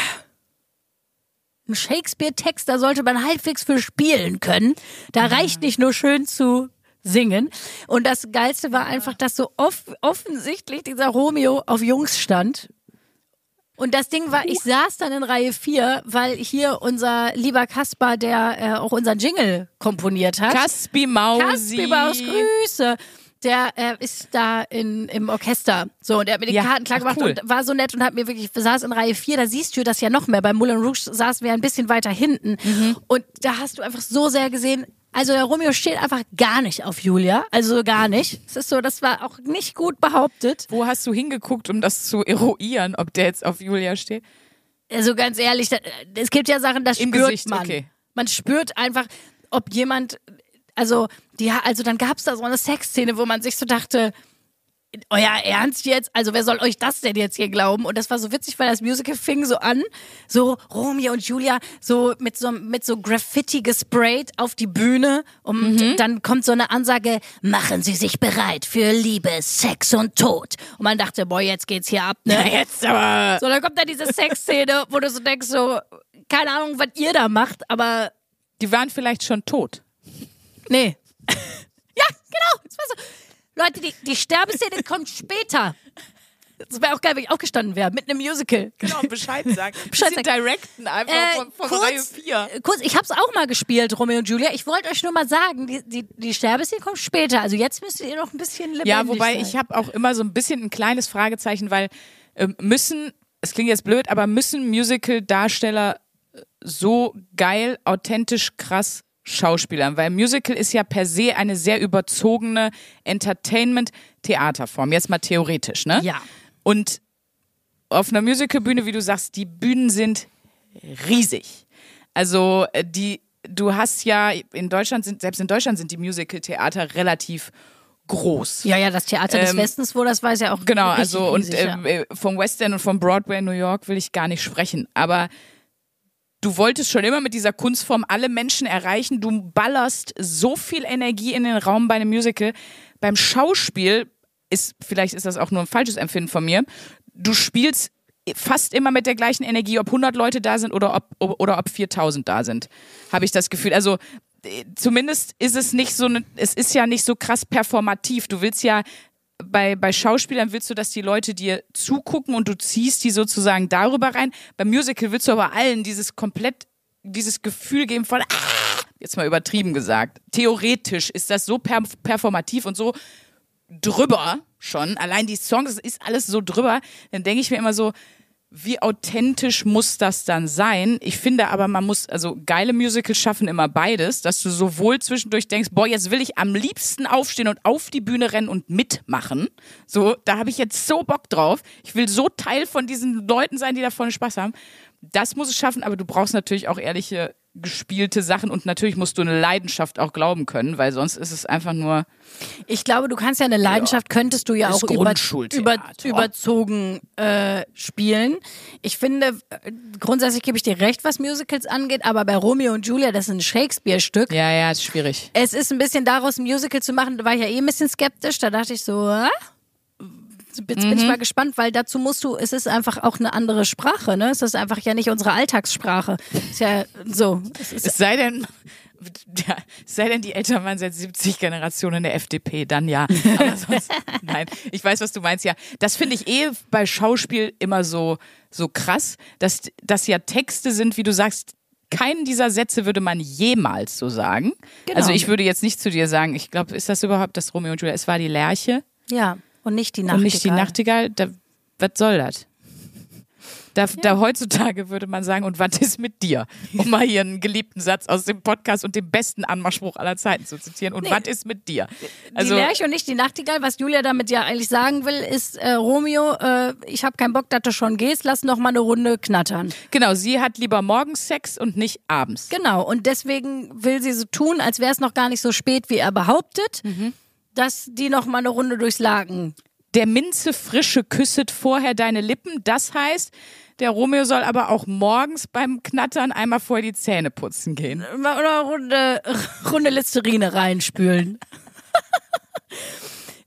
ein Shakespeare-Text, da sollte man halbwegs für spielen können. Da reicht nicht nur schön zu singen. Und das Geilste war einfach, dass so off offensichtlich dieser Romeo auf Jungs stand. Und das Ding war, ich saß dann in Reihe 4, weil hier unser lieber Kaspar, der äh, auch unseren Jingle komponiert hat. Caspi Mausi. Kaspi Baus, Grüße. Der äh, ist da in, im Orchester. So, und er hat mir die Ja, Karten klar ach, gemacht cool. und war so nett und hat mir wirklich, saß in Reihe 4, da siehst du das ja noch mehr. Bei Moulin Rouge saßen wir ein bisschen weiter hinten. Mhm. Und da hast du einfach so sehr gesehen, also der Romeo steht einfach gar nicht auf Julia. Also gar nicht. Es ist so, das war auch nicht gut behauptet. Wo hast du hingeguckt, um das zu eruieren, ob der jetzt auf Julia steht? Also ganz ehrlich, es gibt ja Sachen, das Im spürt Gesicht, man. okay. Man spürt einfach, ob jemand, also die, also dann gab es da so eine Sexszene, wo man sich so dachte, euer Ernst jetzt? Also wer soll euch das denn jetzt hier glauben? Und das war so witzig, weil das Musical fing so an, so Romeo und Julia so mit so mit so Graffiti gesprayt auf die Bühne und dann kommt so eine Ansage: Machen Sie sich bereit für Liebe, Sex und Tod. Und man dachte, boah, jetzt geht's hier ab, ne? Jetzt aber. So, dann kommt da diese Sexszene, wo du so denkst, so, keine Ahnung, was ihr da macht, aber Die waren vielleicht schon tot. nee. ja, genau. Das war so. Leute, die, die Sterbeszene kommt später. Das wäre auch geil, wenn ich aufgestanden wäre, mit einem Musical. Genau, Bescheid sagen. Bescheid sagen. directen, einfach Äh, von, von kurz, Reihe 4. äh, Kurz, ich hab's auch mal gespielt, Romeo und Julia. Ich wollte euch nur mal sagen, die, die, die Sterbeszene kommt später. Also jetzt müsstet ihr noch ein bisschen lebendig Ja, wobei sein. ich habe auch immer so ein bisschen ein kleines Fragezeichen, weil ähm, müssen, es klingt jetzt blöd, aber müssen Musical-Darsteller äh, so geil, authentisch, krass Schauspielern? Weil Musical ist ja per se eine sehr überzogene Entertainment-Theaterform. Jetzt mal theoretisch, ne? Ja. Und auf einer Musicalbühne, wie du sagst, die Bühnen sind riesig. Also äh, die, du hast ja in Deutschland sind selbst in Deutschland sind die Musical-Theater relativ groß. Ja, ja, das Theater des Ähm, Westens, wo das weiß ja auch. Genau, also und riesig, ja. äh, vom West End und vom Broadway in New York will ich gar nicht sprechen, aber du wolltest schon immer mit dieser Kunstform alle Menschen erreichen, du ballerst so viel Energie in den Raum bei einem Musical. Beim Schauspiel ist vielleicht ist das auch nur ein falsches Empfinden von mir. Du spielst fast immer mit der gleichen Energie, ob 100 Leute da sind oder ob, oder ob 4000 da sind, habe ich das Gefühl. Also äh, zumindest ist es nicht so, ne, es ist ja nicht so krass performativ. Du willst ja bei, bei Schauspielern willst du, dass die Leute dir zugucken und du ziehst die sozusagen darüber rein. Beim Musical willst du aber allen dieses komplett, dieses Gefühl geben von, ah, jetzt mal übertrieben gesagt. Theoretisch ist das so per performativ und so drüber schon. Allein die Songs ist alles so drüber. Dann denke ich mir immer so, wie authentisch muss das dann sein? Ich finde aber, man muss, also geile Musicals schaffen immer beides, dass du sowohl zwischendurch denkst, boah, jetzt will ich am liebsten aufstehen und auf die Bühne rennen und mitmachen. So, da habe ich jetzt so Bock drauf. Ich will so Teil von diesen Leuten sein, die da vorne Spaß haben. Das muss es schaffen, aber du brauchst natürlich auch ehrliche gespielte Sachen und natürlich musst du eine Leidenschaft auch glauben können, weil sonst ist es einfach nur. Ich glaube, du kannst ja eine Leidenschaft, könntest du ja auch über, über, überzogen äh, spielen. Ich finde, äh, grundsätzlich gebe ich dir recht, was Musicals angeht, aber bei Romeo und Julia, das ist ein Shakespeare-Stück. Ja, ja, ist schwierig. Es ist ein bisschen daraus, ein Musical zu machen, da war ich ja eh ein bisschen skeptisch. Da dachte ich so, ah? Jetzt bin mhm. ich mal gespannt, weil dazu musst du, es ist einfach auch eine andere Sprache, ne? Es ist einfach ja nicht unsere Alltagssprache. Ist ja so. Es, es sei denn, ja, sei denn, die Eltern waren seit 70 Generationen in der FDP, dann ja. Aber sonst, nein, ich weiß, was du meinst, ja. Das finde ich eh bei Schauspiel immer so, so krass, dass das ja Texte sind, wie du sagst, keinen dieser Sätze würde man jemals so sagen. Genau. Also ich würde jetzt nicht zu dir sagen, ich glaube, ist das überhaupt das Romeo und Julia? Es war die Lerche. Ja. Und nicht die Nachtigall. Und nicht die Nachtigall, da, was soll das? Da, ja. da heutzutage würde man sagen, und was ist mit dir? Um mal hier einen geliebten Satz aus dem Podcast und dem besten Anmachspruch aller Zeiten zu zitieren. Und nee. was ist mit dir? Also, die Lerche und nicht die Nachtigall. Was Julia damit ja eigentlich sagen will, ist, äh, Romeo, äh, ich habe keinen Bock, dass du schon gehst, lass noch mal eine Runde knattern. Genau, sie hat lieber morgens Sex und nicht abends. Genau, und deswegen will sie so tun, als wäre es noch gar nicht so spät, wie er behauptet. Mhm dass die noch mal eine Runde durchs Lagen. Der Minze frische küsset vorher deine Lippen. Das heißt, der Romeo soll aber auch morgens beim Knattern einmal vorher die Zähne putzen gehen. Oder eine Runde, Runde Listerine reinspülen.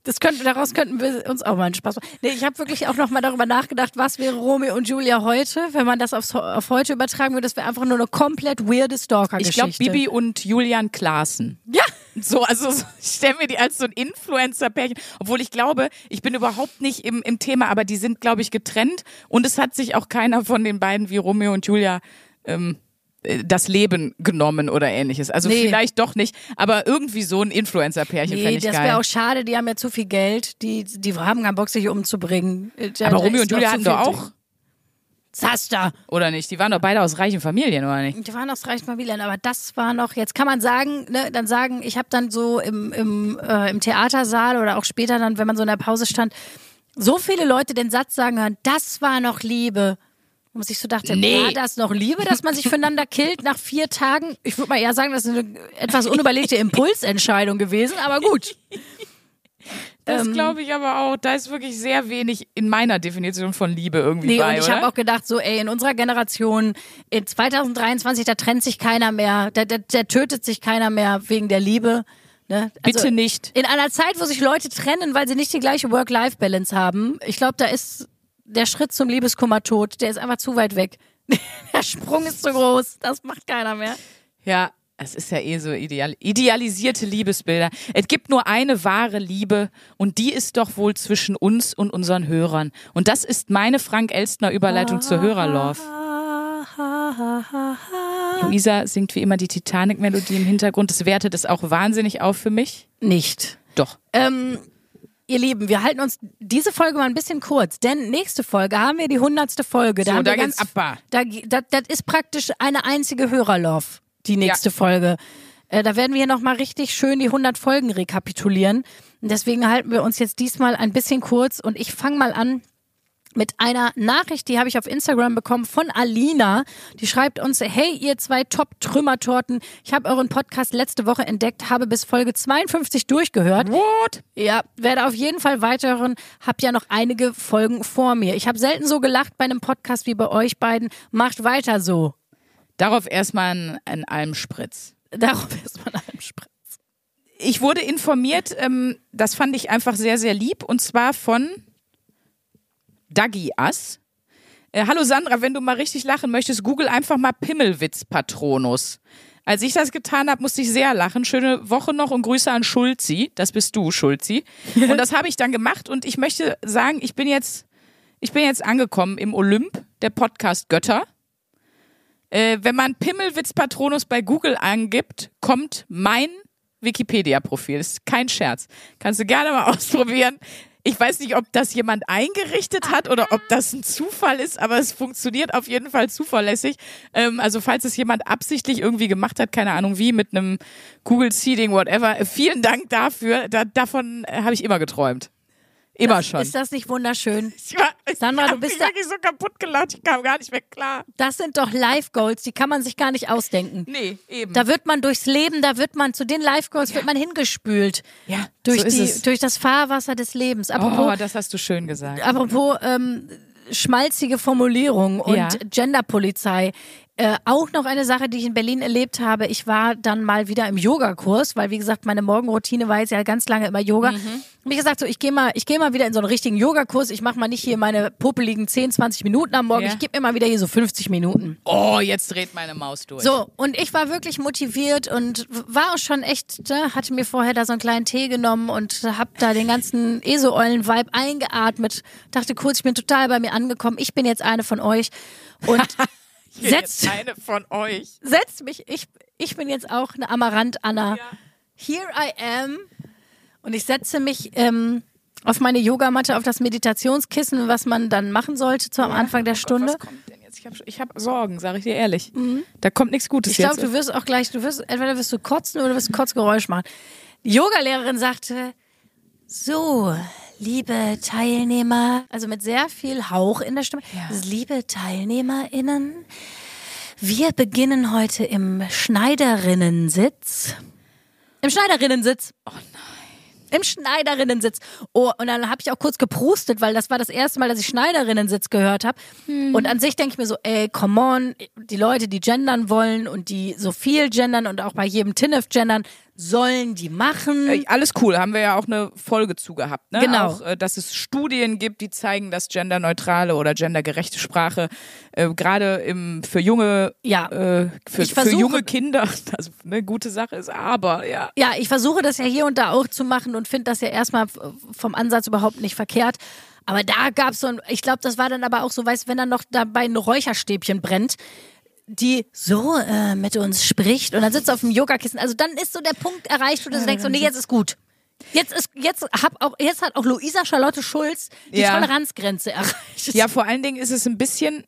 Das könnte, daraus könnten wir uns auch mal einen Spaß machen. Nee, ich habe wirklich auch noch mal darüber nachgedacht, was wäre Romeo und Julia heute, wenn man das aufs, auf heute übertragen würde. Das wäre einfach nur eine komplett weirde Stalker-Geschichte. Ich glaube, Bibi und Julian Klaassen. Ja. So, also ich stelle mir die als so ein Influencer-Pärchen, obwohl ich glaube, ich bin überhaupt nicht im, im Thema, aber die sind, glaube ich, getrennt und es hat sich auch keiner von den beiden wie Romeo und Julia ähm, äh, das Leben genommen oder ähnliches. Also nee. vielleicht doch nicht, aber irgendwie so ein Influencer-Pärchen nee, fände ich das geil. wäre auch schade, die haben ja zu viel Geld, die, die haben keinen Bock, sich umzubringen. Da, aber Romeo und Julia hatten doch auch Zaster. Oder nicht? Die waren doch beide aus reichen Familien, oder nicht? Die waren aus reichen Familien, aber das war noch, jetzt kann man sagen, ne, dann sagen, ich habe dann so im, im, äh, im Theatersaal oder auch später dann, wenn man so in der Pause stand, so viele Leute den Satz sagen hören, das war noch Liebe. Und ich so dachte, nee. war das noch Liebe, dass man sich füreinander killt nach vier Tagen? Ich würde mal eher sagen, das ist eine etwas unüberlegte Impulsentscheidung gewesen, aber gut. Das ähm, glaube ich aber auch. Da ist wirklich sehr wenig in meiner Definition von Liebe irgendwie nee, bei. Und ich habe auch gedacht, so, ey, in unserer Generation, in 2023, da trennt sich keiner mehr, da, da, da tötet sich keiner mehr wegen der Liebe. Ne? Also Bitte nicht. In einer Zeit, wo sich Leute trennen, weil sie nicht die gleiche Work-Life-Balance haben, ich glaube, da ist der Schritt zum Liebeskummer-Tod, der ist einfach zu weit weg. der Sprung ist zu groß, das macht keiner mehr. Ja, es ist ja eh so ideal, idealisierte Liebesbilder. Es gibt nur eine wahre Liebe und die ist doch wohl zwischen uns und unseren Hörern. Und das ist meine Frank Elstner Überleitung zur Hörerlove. Luisa singt wie immer die Titanic-Melodie im Hintergrund. Das wertet es auch wahnsinnig auf für mich. Nicht. Doch. Ähm, Ihr Lieben, wir halten uns diese Folge mal ein bisschen kurz, denn nächste Folge haben wir die hundertste Folge. Da, so, da geht's abbar. Da, da, das ist praktisch eine einzige Hörerlove, die nächste ja. Folge. Äh, da werden wir nochmal richtig schön die 100 Folgen rekapitulieren. Und deswegen halten wir uns jetzt diesmal ein bisschen kurz und ich fange mal an mit einer Nachricht, die habe ich auf Instagram bekommen von Alina. Die schreibt uns, hey ihr zwei Top-Trümmertorten, ich habe euren Podcast letzte Woche entdeckt, habe bis Folge 52 durchgehört. What? Ja, werde auf jeden Fall weiterhören, hab ja noch einige Folgen vor mir. Ich habe selten so gelacht bei einem Podcast wie bei euch beiden. Macht weiter so. Darauf erstmal ein, ein Almspritz. Darauf erstmal ein Almspritz. Ich wurde informiert, ähm, das fand ich einfach sehr, sehr lieb, und zwar von Dagi Ass. Äh, hallo Sandra, wenn du mal richtig lachen möchtest, google einfach mal Pimmelwitz Patronus. Als ich das getan habe, musste ich sehr lachen. Schöne Woche noch und Grüße an Schulzi. Das bist du, Schulzi. Und das habe ich dann gemacht und ich möchte sagen, ich bin jetzt, ich bin jetzt angekommen im Olymp der Podcast Götter. Äh, wenn man Pimmelwitz Patronus bei Google angibt, kommt mein Wikipedia-Profil. Ist kein Scherz. Kannst du gerne mal ausprobieren. Ich weiß nicht, ob das jemand eingerichtet hat oder ob das ein Zufall ist, aber es funktioniert auf jeden Fall zuverlässig. Ähm, also falls es jemand absichtlich irgendwie gemacht hat, keine Ahnung wie, mit einem Google Seeding, whatever, äh, vielen Dank dafür. Da, davon äh, habe ich immer geträumt. Immer das, schon. Ist das nicht wunderschön? Ich war, Sandra, ich du bist mich da- wirklich so kaputt gelacht, ich kam gar nicht mehr klar. Das sind doch Life-Goals, die kann man sich gar nicht ausdenken. Nee, eben. Da wird man durchs Leben, da wird man zu den Life-Goals wird man hingespült. ja, Durch, so ist die, es. durch das Fahrwasser des Lebens. Apropos, Oh, das hast du schön gesagt. apropos ähm, schmalzige Formulierung und Ja. Genderpolizei. Äh, auch noch eine Sache, die ich in Berlin erlebt habe. Ich war dann mal wieder im Yogakurs, weil wie gesagt, meine Morgenroutine war jetzt ja ganz lange immer Yoga. Mhm. Hab ich gesagt, so ich gehe mal, ich gehe mal wieder in so einen richtigen Yogakurs. Ich mache mal nicht hier meine popeligen 10, 20 Minuten am Morgen. Ja. Ich gebe mir mal wieder hier so 50 Minuten. Oh, jetzt dreht meine Maus durch. So, und ich war wirklich motiviert und war auch schon echt, ne, hatte mir vorher da so einen kleinen Tee genommen und hab da den ganzen ESO-Eulen-Vibe eingeatmet. Dachte kurz, ich bin total bei mir angekommen. Ich bin jetzt eine von euch. Und Ich setzt, jetzt eine von euch. setzt mich, ich, ich bin jetzt auch eine Amarant-Anna. Here I am. Und ich setze mich ähm, auf meine Yogamatte, auf das Meditationskissen, was man dann machen sollte zu am Anfang der Oh Gott, Stunde. was kommt denn jetzt? Ich habe ich hab Sorgen, sage ich dir ehrlich. Da kommt nichts Gutes Mhm. Ich glaube, jetzt. du wirst auch gleich, du wirst, entweder wirst du kotzen oder du wirst ein Kotzgeräusch machen. Die Yogalehrerin sagte, so, liebe Teilnehmer, also mit sehr viel Hauch in der Stimme, liebe TeilnehmerInnen, wir beginnen heute im Schneiderinnensitz. Im Schneiderinnensitz. Oh nein. Im Schneiderinnensitz. Oh, und dann habe ich auch kurz geprustet, weil das war das erste Mal, dass ich Schneiderinnensitz gehört habe. Und an sich denke ich mir so, ey, come on, die Leute, die gendern wollen und die so viel gendern und auch bei jedem Tinnef gendern, sollen die machen. Äh, Alles cool, haben wir ja auch eine Folge zu gehabt. Ne? Genau. Auch, äh, dass es Studien gibt, die zeigen, dass genderneutrale oder gendergerechte Sprache äh, gerade im für junge Ja. äh, für, Ich für versuche- junge Kinder also eine gute Sache ist. Aber ja, Ja, ich versuche das ja hier und da auch zu machen und finde das ja erstmal vom Ansatz überhaupt nicht verkehrt. Aber da gab es so ein, ich glaube, das war dann aber auch so, weißt wenn dann noch dabei ein Räucherstäbchen brennt, die so äh, mit uns spricht und dann sitzt du auf dem Yogakissen. Also dann ist so der Punkt erreicht, wo du denkst, so, nee, jetzt ist gut. Jetzt ist, jetzt hab auch, jetzt hat auch Luisa Charlotte Schulz die Ja. Toleranzgrenze erreicht. Ja, vor allen Dingen ist es ein bisschen,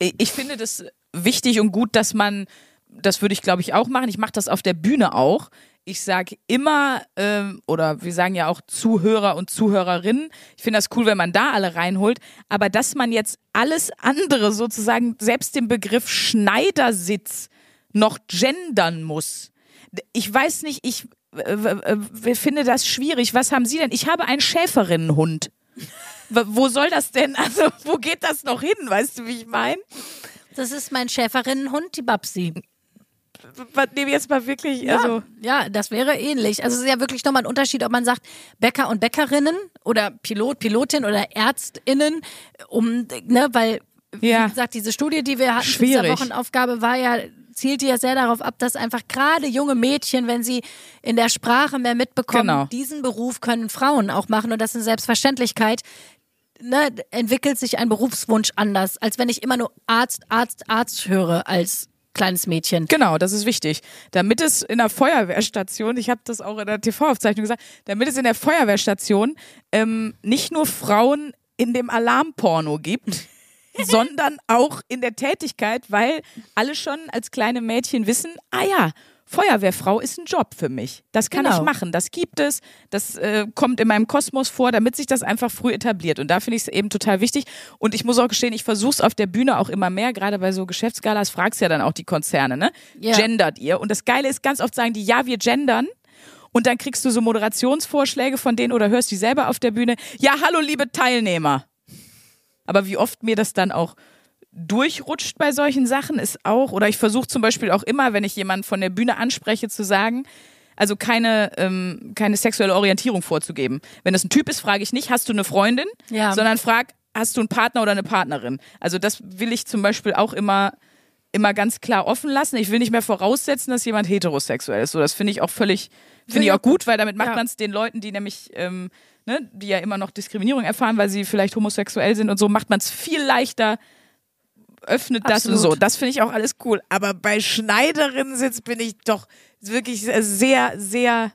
ich finde das wichtig und gut, dass man, das würde ich glaube ich auch machen, ich mache das auf der Bühne auch. Ich sage immer, ähm, oder wir sagen ja auch Zuhörer und Zuhörerinnen, ich finde das cool, wenn man da alle reinholt, aber dass man jetzt alles andere sozusagen, selbst den Begriff Schneidersitz noch gendern muss. Ich weiß nicht, ich äh, äh, finde das schwierig. Was haben Sie denn? Ich habe einen Schäferinnenhund. Wo soll das denn? Also, wo geht das noch hin? Weißt du, wie ich meine? Das ist mein Schäferinnenhund, die Babsi. Was nehme jetzt mal wirklich, Ja, also. ja, das wäre ähnlich. Also es ist ja wirklich nochmal ein Unterschied, ob man sagt Bäcker und Bäckerinnen oder Pilot, Pilotin oder ÄrztInnen, um, ne, weil, Ja. wie gesagt, diese Studie, die wir hatten Schwierig. dieser Wochenaufgabe, war ja, zielte ja sehr darauf ab, dass einfach gerade junge Mädchen, wenn sie in der Sprache mehr mitbekommen, Genau. diesen Beruf können Frauen auch machen und das ist eine Selbstverständlichkeit. Ne, entwickelt sich ein Berufswunsch anders, als wenn ich immer nur Arzt, Arzt, Arzt höre als kleines Mädchen. Genau, das ist wichtig. Damit es in der Feuerwehrstation, ich habe das auch in der TV-Aufzeichnung gesagt, damit es in der Feuerwehrstation ähm, nicht nur Frauen in dem Alarmporno gibt, sondern auch in der Tätigkeit, weil alle schon als kleine Mädchen wissen, ah ja, Feuerwehrfrau ist ein Job für mich. Das kann Genau. ich machen. Das gibt es. Das äh, kommt in meinem Kosmos vor, damit sich das einfach früh etabliert. Und da finde ich es eben total wichtig. Und ich muss auch gestehen, ich versuche es auf der Bühne auch immer mehr. Gerade bei so Geschäftsgalas fragst ja dann auch die Konzerne, ne? Ja. Gendert ihr? Und das Geile ist, ganz oft sagen die, ja, wir gendern. Und dann kriegst du so Moderationsvorschläge von denen oder hörst die selber auf der Bühne. Ja, hallo, liebe Teilnehmer. Aber wie oft mir das dann auch durchrutscht bei solchen Sachen ist auch, oder ich versuche zum Beispiel auch immer, wenn ich jemanden von der Bühne anspreche, zu sagen, also keine, ähm, keine sexuelle Orientierung vorzugeben. Wenn das ein Typ ist, frage ich nicht, hast du eine Freundin, Ja. sondern frag, hast du einen Partner oder eine Partnerin? Also das will ich zum Beispiel auch immer immer ganz klar offen lassen. Ich will nicht mehr voraussetzen, dass jemand heterosexuell ist. So, das finde ich auch völlig, finde ich auch gut, weil damit macht Ja. man es den Leuten, die nämlich, ähm, ne, die ja immer noch Diskriminierung erfahren, weil sie vielleicht homosexuell sind und so, macht man es viel leichter, öffnet das und Absolut. so. Das finde ich auch alles cool. Aber bei Schneiderinnen sitzt bin ich doch wirklich sehr, sehr,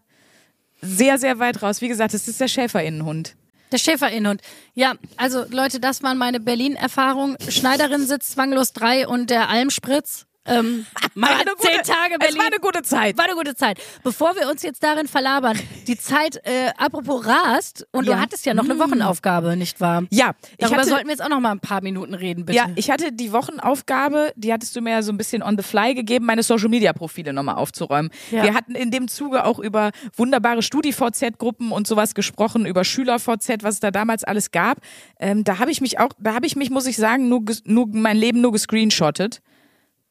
sehr, sehr weit raus. Wie gesagt, es ist der Schäferinnenhund. Der Schäferinnenhund. Ja, also Leute, das waren meine Berlin-Erfahrungen. Schneiderin sitzt zwanglos drei und der Almspritz. Ähm, mal zehn gute- Tage Es Berlin. war eine gute Zeit. War eine gute Zeit. Bevor wir uns jetzt darin verlabern, die Zeit, äh, apropos rast, und Ja. du hattest ja noch eine Wochenaufgabe, nicht wahr? Ja, Darüber hatte, sollten wir jetzt auch noch mal ein paar Minuten reden, bitte. Ja, ich hatte die Wochenaufgabe, die hattest du mir ja so ein bisschen on the fly gegeben, meine Social Media Profile nochmal aufzuräumen. Ja. Wir hatten in dem Zuge auch über wunderbare Studi-VZ-Gruppen und sowas gesprochen, über Schüler-VZ, was es da damals alles gab. Ähm, da habe ich mich auch, da habe ich mich, muss ich sagen, nur, nur mein Leben nur gescreenshottet.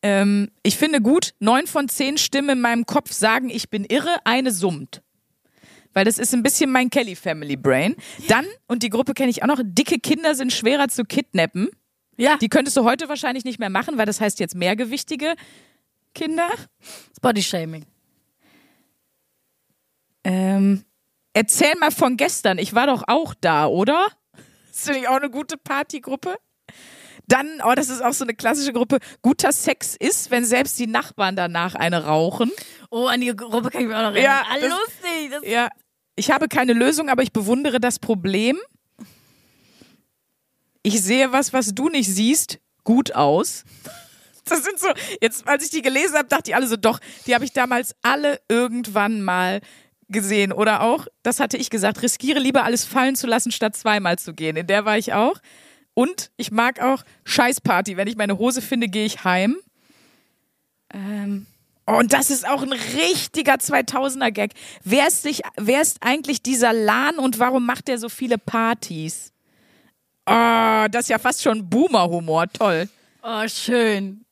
Ähm, ich finde gut, neun von zehn Stimmen in meinem Kopf sagen, ich bin irre, eine summt. Weil das ist ein bisschen mein Kelly Family Brain. Dann, und die Gruppe kenne ich auch noch, dicke Kinder sind schwerer zu kidnappen. ja. Die könntest du heute wahrscheinlich nicht mehr machen, weil das heißt jetzt mehrgewichtige Kinder. Bodyshaming. Ähm, erzähl mal von gestern. Ich war doch auch da, oder? Das finde ich auch eine gute Partygruppe. Dann, oh, das ist auch so eine klassische Gruppe. Guter Sex ist, wenn selbst die Nachbarn danach eine rauchen. Oh, an die Gruppe kann ich mich auch noch erinnern. Ja, ah, das- lustig. Das Ja. Ich habe keine Lösung, aber ich bewundere das Problem. Ich sehe was, was du nicht siehst, gut aus. Das sind so, jetzt, als ich die gelesen habe, dachte ich alle so, doch, die habe ich damals alle irgendwann mal gesehen. Oder auch, das hatte ich gesagt, riskiere lieber alles fallen zu lassen, statt zweimal zu gehen. In der war ich auch. Und ich mag auch Scheißparty. Wenn ich meine Hose finde, gehe ich heim. Ähm, oh, und das ist auch ein richtiger 2000er-Gag. Wer ist, wer ist eigentlich dieser Lan und warum macht er so viele Partys? Oh, das ist ja fast schon Boomer-Humor. Toll. oh, schön.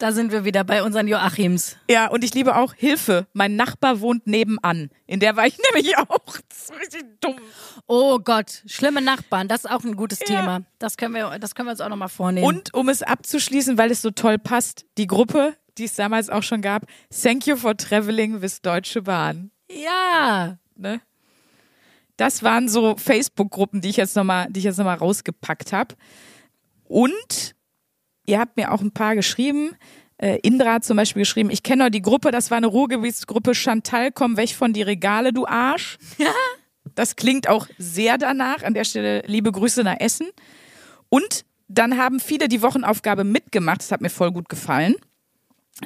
Da sind wir wieder bei unseren Joachims. Ja, und ich liebe auch Hilfe. Mein Nachbar wohnt nebenan. In der war ich nämlich auch. Das ist richtig dumm. Oh Gott, schlimme Nachbarn, das ist auch ein gutes Ja. Thema. Das können wir, das können wir uns auch nochmal vornehmen. Und um es abzuschließen, weil es so toll passt, die Gruppe, die es damals auch schon gab, Thank you for traveling with Deutsche Bahn. ja, Ne? Das waren so Facebook-Gruppen, die ich jetzt nochmal, die ich jetzt nochmal rausgepackt habe. Und ihr habt mir auch ein paar geschrieben. Äh, Indra hat zum Beispiel geschrieben, ich kenne noch die Gruppe, das war eine Ruhrgebietsgruppe, Chantal, komm weg von die Regale, du Arsch. Das klingt auch sehr danach. An der Stelle liebe Grüße nach Essen. Und dann haben viele die Wochenaufgabe mitgemacht. Das hat mir voll gut gefallen.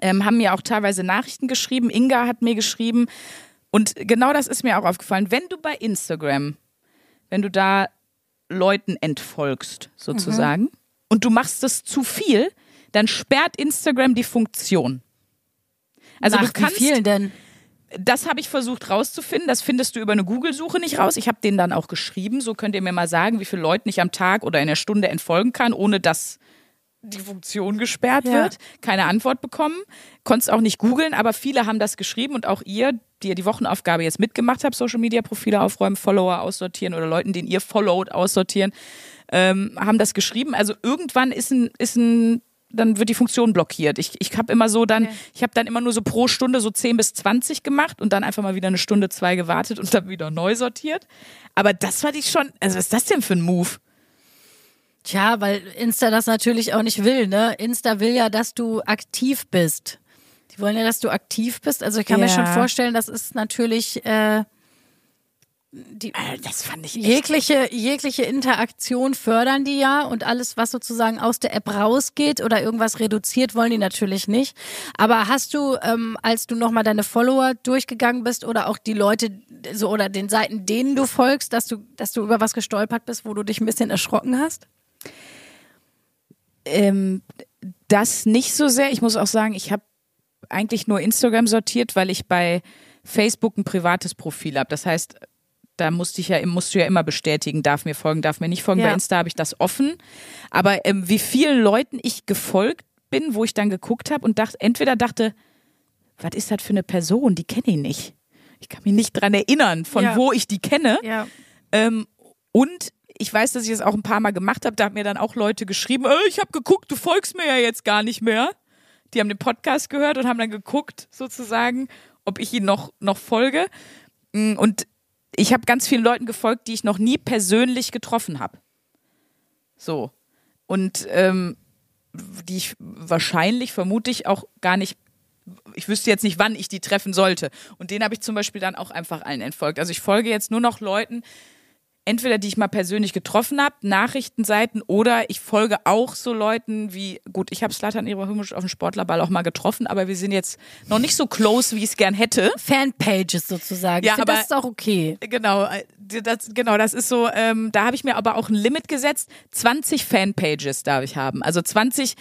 Ähm, haben mir auch teilweise Nachrichten geschrieben. Inga hat mir geschrieben. Und genau das ist mir auch aufgefallen. Wenn du bei Instagram, wenn du da Leuten entfolgst, sozusagen, und du machst das zu viel, dann sperrt Instagram die Funktion. Also Nach du kannst, wie vielen denn? das habe ich versucht rauszufinden. Das findest du über eine Google-Suche nicht raus. Ich habe denen dann auch geschrieben. So könnt ihr mir mal sagen, wie viele Leuten ich am Tag oder in der Stunde entfolgen kann, ohne dass die Funktion gesperrt Ja. wird. Keine Antwort bekommen. Konntest auch nicht googeln, aber viele haben das geschrieben und auch ihr, die ihr die Wochenaufgabe jetzt mitgemacht habt, Social Media Profile aufräumen, Follower aussortieren oder Leuten, den ihr followed, aussortieren, ähm, haben das geschrieben. Also irgendwann ist ein, ist ein dann wird die Funktion blockiert. Ich, ich habe immer so dann, ich habe dann immer nur so pro Stunde so 10 bis 20 gemacht und dann einfach mal wieder eine Stunde, zwei gewartet und dann wieder neu sortiert. Aber das fand ich schon, also was ist das denn für ein Move? Tja, weil Insta das natürlich auch nicht will, ne? Insta will ja, dass du aktiv bist. Die wollen ja, dass du aktiv bist. Also ich kann mir Ja. schon vorstellen, das ist natürlich äh, die, Äh, Das fand ich echt. jegliche, jegliche Interaktion fördern die ja und alles, was sozusagen aus der App rausgeht oder irgendwas reduziert, wollen die natürlich nicht. Aber hast du, ähm, als du nochmal deine Follower durchgegangen bist oder auch die Leute so oder den Seiten, denen du folgst, dass du, dass du über was gestolpert bist, wo du dich ein bisschen erschrocken hast? Ähm, das nicht so sehr. Ich muss auch sagen, ich habe eigentlich nur Instagram sortiert, weil ich bei Facebook ein privates Profil habe. Das heißt, da musste ich ja, musst du ja immer bestätigen, darf mir folgen, darf mir nicht folgen. Ja. Bei Insta habe ich das offen. Aber ähm, wie vielen Leuten ich gefolgt bin, wo ich dann geguckt habe und dachte, entweder dachte, was ist das für eine Person? Die kenne ich nicht. Ich kann mich nicht dran erinnern, von Ja. wo ich die kenne. Ja. Ähm, und ich weiß, dass ich das auch ein paar Mal gemacht habe. Da haben mir dann auch Leute geschrieben, äh, ich habe geguckt, du folgst mir ja jetzt gar nicht mehr. die haben den Podcast gehört und haben dann geguckt, sozusagen, ob ich ihn noch, noch folge. Mm, und ich habe ganz vielen Leuten gefolgt, die ich noch nie persönlich getroffen habe. So. Und ähm, die ich wahrscheinlich, vermute ich, auch gar nicht ich wüsste jetzt nicht, wann ich die treffen sollte. Und den habe ich zum Beispiel dann auch einfach allen entfolgt. Also ich folge jetzt nur noch Leuten, entweder die ich mal persönlich getroffen habe, Nachrichtenseiten, oder ich folge auch so Leuten wie, gut, ich habe Slatan Ibrahimovic auf dem Sportlerball auch mal getroffen, aber wir sind jetzt noch nicht so close, wie ich es gern hätte. Fanpages sozusagen. Ja, aber das ist auch okay. Genau, äh, das, genau, das ist so, ähm, da habe ich mir aber auch ein Limit gesetzt. 20 Fanpages darf ich haben. Also 20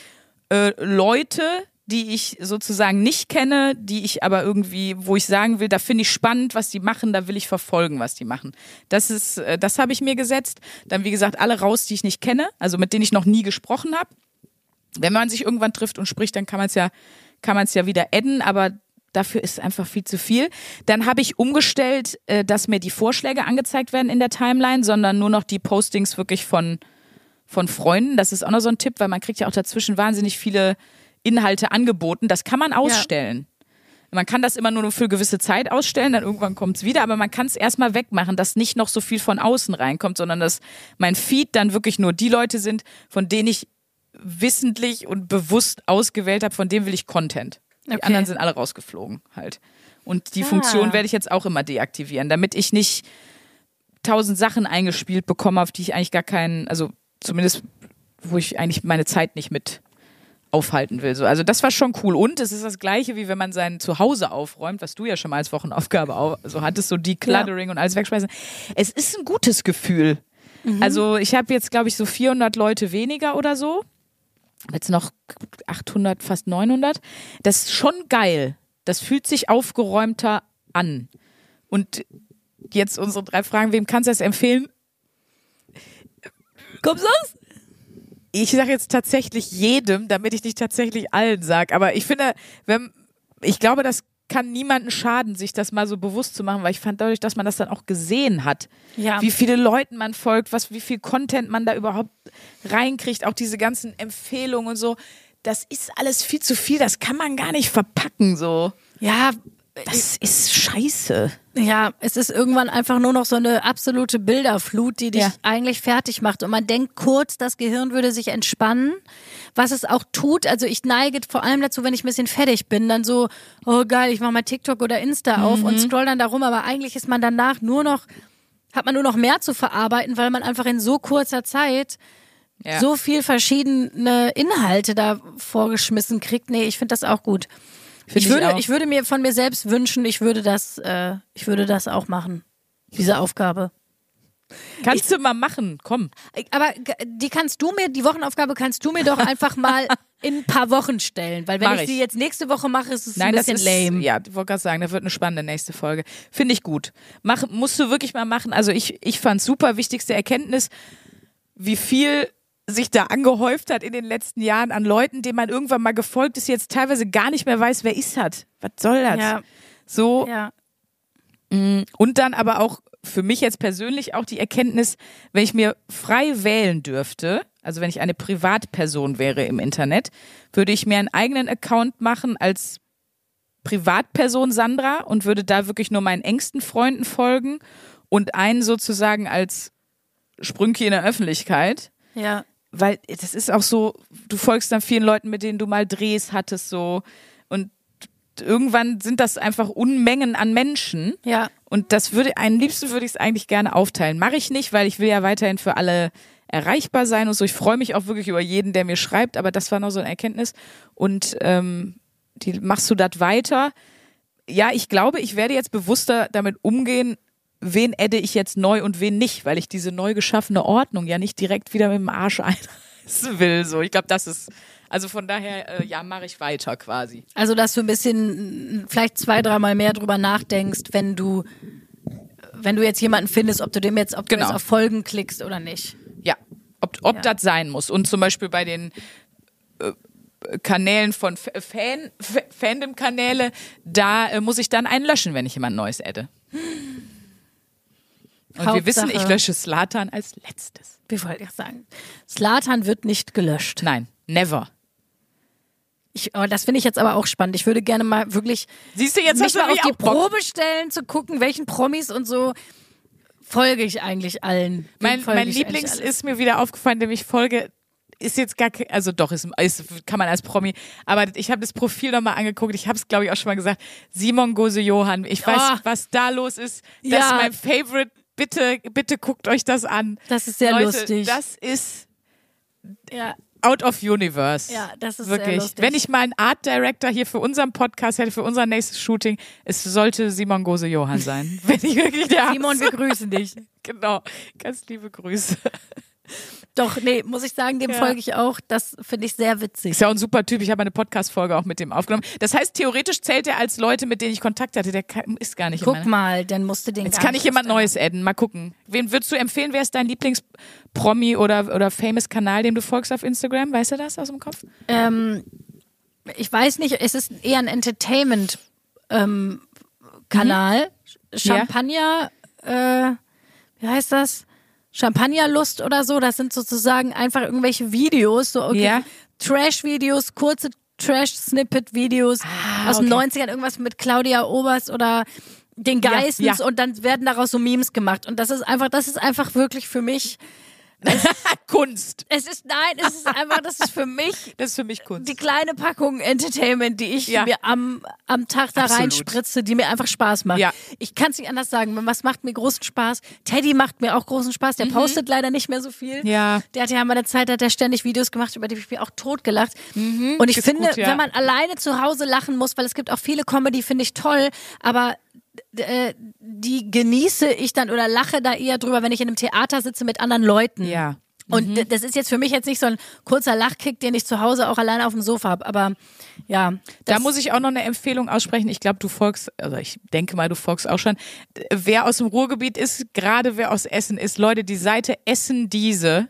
äh, Leute, die ich sozusagen nicht kenne, die ich aber irgendwie, wo ich sagen will, da finde ich spannend, was die machen, da will ich verfolgen, was die machen. Das ist, äh, das habe ich mir gesetzt. Dann, wie gesagt, alle raus, die ich nicht kenne, also mit denen ich noch nie gesprochen habe. Wenn man sich irgendwann trifft und spricht, dann kann man es ja, kann man es ja wieder adden, aber dafür ist einfach viel zu viel. Dann habe ich umgestellt, äh, dass mir die Vorschläge angezeigt werden in der Timeline, sondern nur noch die Postings wirklich von, von Freunden. Das ist auch noch so ein Tipp, weil man kriegt ja auch dazwischen wahnsinnig viele Inhalte angeboten. Das kann man ausstellen. Ja. Man kann das immer nur für eine gewisse Zeit ausstellen, dann irgendwann kommt es wieder, aber man kann es erstmal wegmachen, dass nicht noch so viel von außen reinkommt, sondern dass mein Feed dann wirklich nur die Leute sind, von denen ich wissentlich und bewusst ausgewählt habe, von denen will ich Content. Die okay. anderen sind alle rausgeflogen halt. Und die ah. Funktion werde ich jetzt auch immer deaktivieren, damit ich nicht tausend Sachen eingespielt bekomme, auf die ich eigentlich gar keinen, also zumindest wo ich eigentlich meine Zeit nicht mit aufhalten will. So, also das war schon cool. Und es ist das Gleiche, wie wenn man sein Zuhause aufräumt, was du ja schon mal als Wochenaufgabe auch, so hattest, so Decluttering ja. und alles wegschmeißen. Es ist ein gutes Gefühl. Mhm. Also ich habe jetzt, glaube ich, so 400 Leute weniger oder so. Jetzt noch 800, fast 900. Das ist schon geil. Das fühlt sich aufgeräumter an. Und jetzt unsere drei Fragen. Wem kannst du das empfehlen? Kommst du? Ich sage jetzt tatsächlich jedem, damit ich nicht tatsächlich allen sage. Aber ich finde, wenn, ich glaube, das kann niemanden schaden, sich das mal so bewusst zu machen, weil ich fand dadurch, dass man das dann auch gesehen hat, ja. wie viele Leuten man folgt, was, wie viel Content man da überhaupt reinkriegt, auch diese ganzen Empfehlungen und so. Das ist alles viel zu viel, das kann man gar nicht verpacken, so. Ja, das ist scheiße. Ja, es ist irgendwann einfach nur noch so eine absolute Bilderflut, die dich ja. eigentlich fertig macht. Und man denkt kurz, das Gehirn würde sich entspannen, was es auch tut. Also ich neige vor allem dazu, wenn ich ein bisschen fertig bin, dann so, oh geil, ich mache mal TikTok oder Insta mhm. auf und scroll dann darum. Aber eigentlich ist man danach nur noch, hat man nur noch mehr zu verarbeiten, weil man einfach in so kurzer Zeit ja. so viel verschiedene Inhalte da vorgeschmissen kriegt. Nee, ich finde das auch gut. Ich würde, ich, ich, würde mir von mir selbst wünschen, ich würde das, äh, ich würde das auch machen. Diese Aufgabe. Kannst ich, du mal machen, komm. Aber die kannst du mir, die Wochenaufgabe kannst du mir doch einfach mal in ein paar Wochen stellen. Weil wenn Mach ich, sie jetzt nächste Woche mache, ist es Nein, ein bisschen ist, lame. Ja, ich wollte gerade sagen, da wird eine spannende nächste Folge. Finde ich gut. Mach, musst du wirklich mal machen. Also ich, ich fand super. Wichtigste Erkenntnis, wie viel sich da angehäuft hat in den letzten Jahren an Leuten, denen man irgendwann mal gefolgt ist, jetzt teilweise gar nicht mehr weiß, wer ist hat. Was soll das? Ja. So. Ja. Mm, und dann aber auch für mich jetzt persönlich auch die Erkenntnis, wenn ich mir frei wählen dürfte, also wenn ich eine Privatperson wäre im Internet, würde ich mir einen eigenen Account machen als Privatperson Sandra und würde da wirklich nur meinen engsten Freunden folgen und einen sozusagen als Sprünki in der Öffentlichkeit. Ja weil das ist auch so, du folgst dann vielen Leuten, mit denen du mal Drehs hattest, so. Und irgendwann sind das einfach Unmengen an Menschen. Ja. Und das würde, am liebsten würde ich es eigentlich gerne aufteilen. Mache ich nicht, weil ich will ja weiterhin für alle erreichbar sein und so. Ich freue mich auch wirklich über jeden, der mir schreibt, aber das war noch so eine Erkenntnis. Und ähm, die, machst du das weiter? Ja, ich glaube, ich werde jetzt bewusster damit umgehen, wen adde ich jetzt neu und wen nicht, weil ich diese neu geschaffene Ordnung ja nicht direkt wieder mit dem Arsch einreißen will. So, ich glaube, das ist also von daher, äh, ja, mache ich weiter quasi. Also, dass du ein bisschen vielleicht zwei, dreimal mehr drüber nachdenkst, wenn du, wenn du jetzt jemanden findest, ob du dem jetzt, ob du genau. jetzt auf Folgen klickst oder nicht. Ja, ob, ob ja. das sein muss. Und zum Beispiel bei den äh, Kanälen von Fan, Fandom-Kanäle, da äh, muss ich dann einen löschen, wenn ich jemand Neues adde. Und Hauptsache, wir wissen, ich lösche Slatan als letztes. Wie wollte ich sagen? Slatan wird nicht gelöscht. Nein, never. Ich, das finde ich jetzt aber auch spannend. Ich würde gerne mal wirklich Siehst du, jetzt mich mal auf die. Probe stellen, zu gucken, welchen Promis und so folge ich eigentlich allen. Mein, mein Lieblings ist mir wieder aufgefallen, dem ich folge, ist jetzt gar kein, also doch, ist, ist, kann man als Promi, aber ich habe das Profil nochmal angeguckt, ich habe es glaube ich auch schon mal gesagt, Simon Gose Johann, ich weiß, Oh. was da los ist, das Ja. ist mein Favorite, bitte, bitte guckt euch das an. Das ist sehr Leute, lustig. Das ist Ja, out of universe. Ja, das ist sehr Wirklich. lustig. Wenn ich mal einen Art Director hier für unseren Podcast hätte, für unser nächstes Shooting, es sollte Simon Gose Johann sein. Wenn ich wirklich der Simon, wir grüßen dich. Genau. Ganz liebe Grüße. Doch, nee, muss ich sagen, dem Ja. folge ich auch. Das finde ich sehr witzig. Ist ja auch ein super Typ. Ich habe eine Podcast-Folge auch mit dem aufgenommen. Das heißt, theoretisch zählt er als Leute, mit denen ich Kontakt hatte. Der ist gar nicht Guck mal, dann musst du den Jetzt kann ich jemand Neues adden. Mal gucken. Wen würdest du empfehlen? Wer ist dein Lieblings-Promi oder, oder Famous-Kanal, dem du folgst auf Instagram? Weißt du das aus dem Kopf? Ähm, ich weiß nicht, es ist eher ein Entertainment ähm. Mhm. Champagner, äh, wie heißt das? Champagnerlust oder so. Das sind sozusagen einfach irgendwelche Videos, so okay, Ja. Trash-Videos, kurze Trash-Snippet-Videos aus den Ah, okay. 90ern, irgendwas mit Claudia Oberst oder den Ja, Geissens ja. und dann werden daraus so Memes gemacht. Und das ist einfach, das ist einfach wirklich für mich. Kunst. Es ist, nein, es ist einfach, das ist für mich Das ist für mich Kunst. die kleine Packung Entertainment, die ich Ja. mir am, am Tag da Absolut. reinspritze, die mir einfach Spaß macht. Ja. Ich kann es nicht anders sagen. Was macht mir großen Spaß? Teddy macht mir auch großen Spaß. Der postet leider nicht mehr so viel. Mhm. Ja. Der hat ja mal eine Zeit, hat er ständig Videos gemacht, über die ich mich auch totgelacht. Und ich Mhm. Ist finde, gut, ja. wenn man alleine zu Hause lachen muss, weil es gibt auch viele Comedy, finde ich toll, aber äh, die genieße ich dann oder lache da eher drüber, wenn ich in einem Theater sitze mit anderen Leuten. Ja. Und d- das ist jetzt für mich jetzt nicht so ein kurzer Lachkick, den ich zu Hause auch alleine auf dem Sofa habe. Aber ja, Da muss ich auch noch eine Empfehlung aussprechen. Ich glaube, du folgst, also ich denke mal, du folgst auch schon. Wer aus dem Ruhrgebiet ist, gerade wer aus Essen ist, Leute, die Seite Essen diese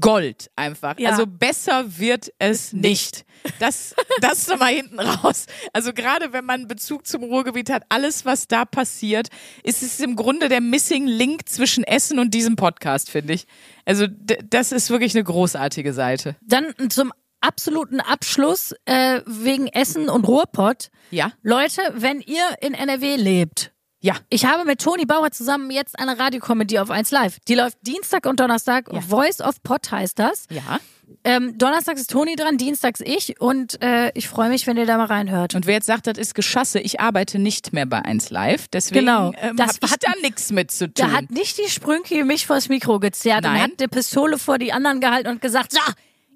Gold einfach. Ja. Also besser wird es nicht. Das, das nochmal hinten raus. Also gerade wenn man Bezug zum Ruhrgebiet hat, alles, was da passiert, ist es im Grunde der Missing Link zwischen Essen und diesem Podcast, finde ich. Also das ist wirklich eine großartige Seite. dann zum absoluten Abschluss äh, wegen Essen und Ruhrpott. Ja. Leute, wenn ihr in NRW lebt, Ja. ich habe mit Toni Bauer zusammen jetzt eine Radiokomödie auf 1 Live. Die läuft Dienstag und Donnerstag. Ja. Voice of Pot heißt das. Ja. Ähm, Donnerstags ist Toni dran, dienstags ich. Und äh, ich freue mich, wenn ihr da mal reinhört. Und wer jetzt sagt, das ist Geschasse, ich arbeite nicht mehr bei 1 Live, deswegen Genau. ähm, Das hat- da nichts mit zu tun. Da hat nicht die Sprünki mich vors Mikro gezerrt und Nein. hat eine Pistole vor die anderen gehalten und gesagt, so,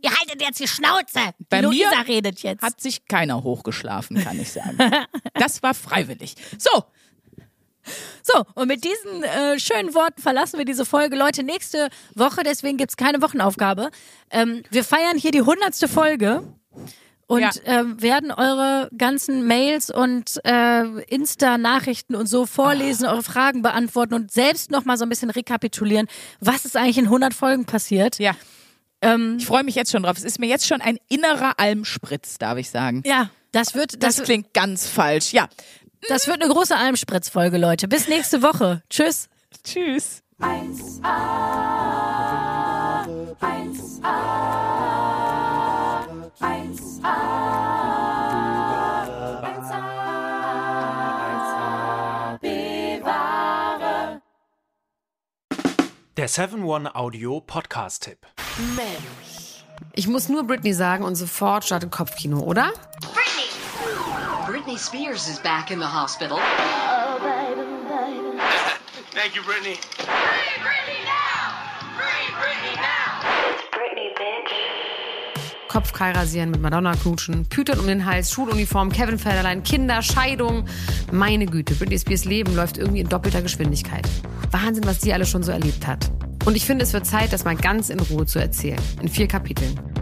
ihr haltet jetzt die Schnauze. Bei die mir Luisa redet jetzt. hat sich keiner hochgeschlafen, kann ich sagen. das war freiwillig. So, So, und mit diesen äh, schönen Worten verlassen wir diese Folge. Leute, nächste Woche, deswegen gibt's keine Wochenaufgabe. Ähm, wir feiern hier die hundertste Folge und Ja. ähm, werden eure ganzen Mails und äh, Insta-Nachrichten und so vorlesen, eure Fragen beantworten und selbst nochmal so ein bisschen rekapitulieren, was ist eigentlich in 100 Folgen passiert. ja. Ähm, Ich freue mich jetzt schon drauf. Es ist mir jetzt schon ein innerer Almspritz, darf ich sagen. ja, das wird, Das das, klingt ganz falsch. Ja. Das wird eine große Almspritz-Folge, Leute. Bis nächste Woche. Tschüss. Tschüss. Der 7-One-Audio-Podcast-Tipp. Mensch. Ich muss nur Britney sagen und sofort startet Kopfkino, oder? Britney! Britney Spears is back in the hospital. Thank you, Brittany. Free Britney now! Free Britney now! Britney, bitch. Kopfkeil rasieren, mit Madonna knutschen, Pütern um den Hals, Schuluniform, Kevin Federlein, Kinder, Scheidung. Meine Güte, Britney Spears Leben läuft irgendwie in doppelter Geschwindigkeit. Wahnsinn, was die alle schon so erlebt hat. Und ich finde, es wird Zeit, das mal ganz in Ruhe zu erzählen. In vier Kapiteln.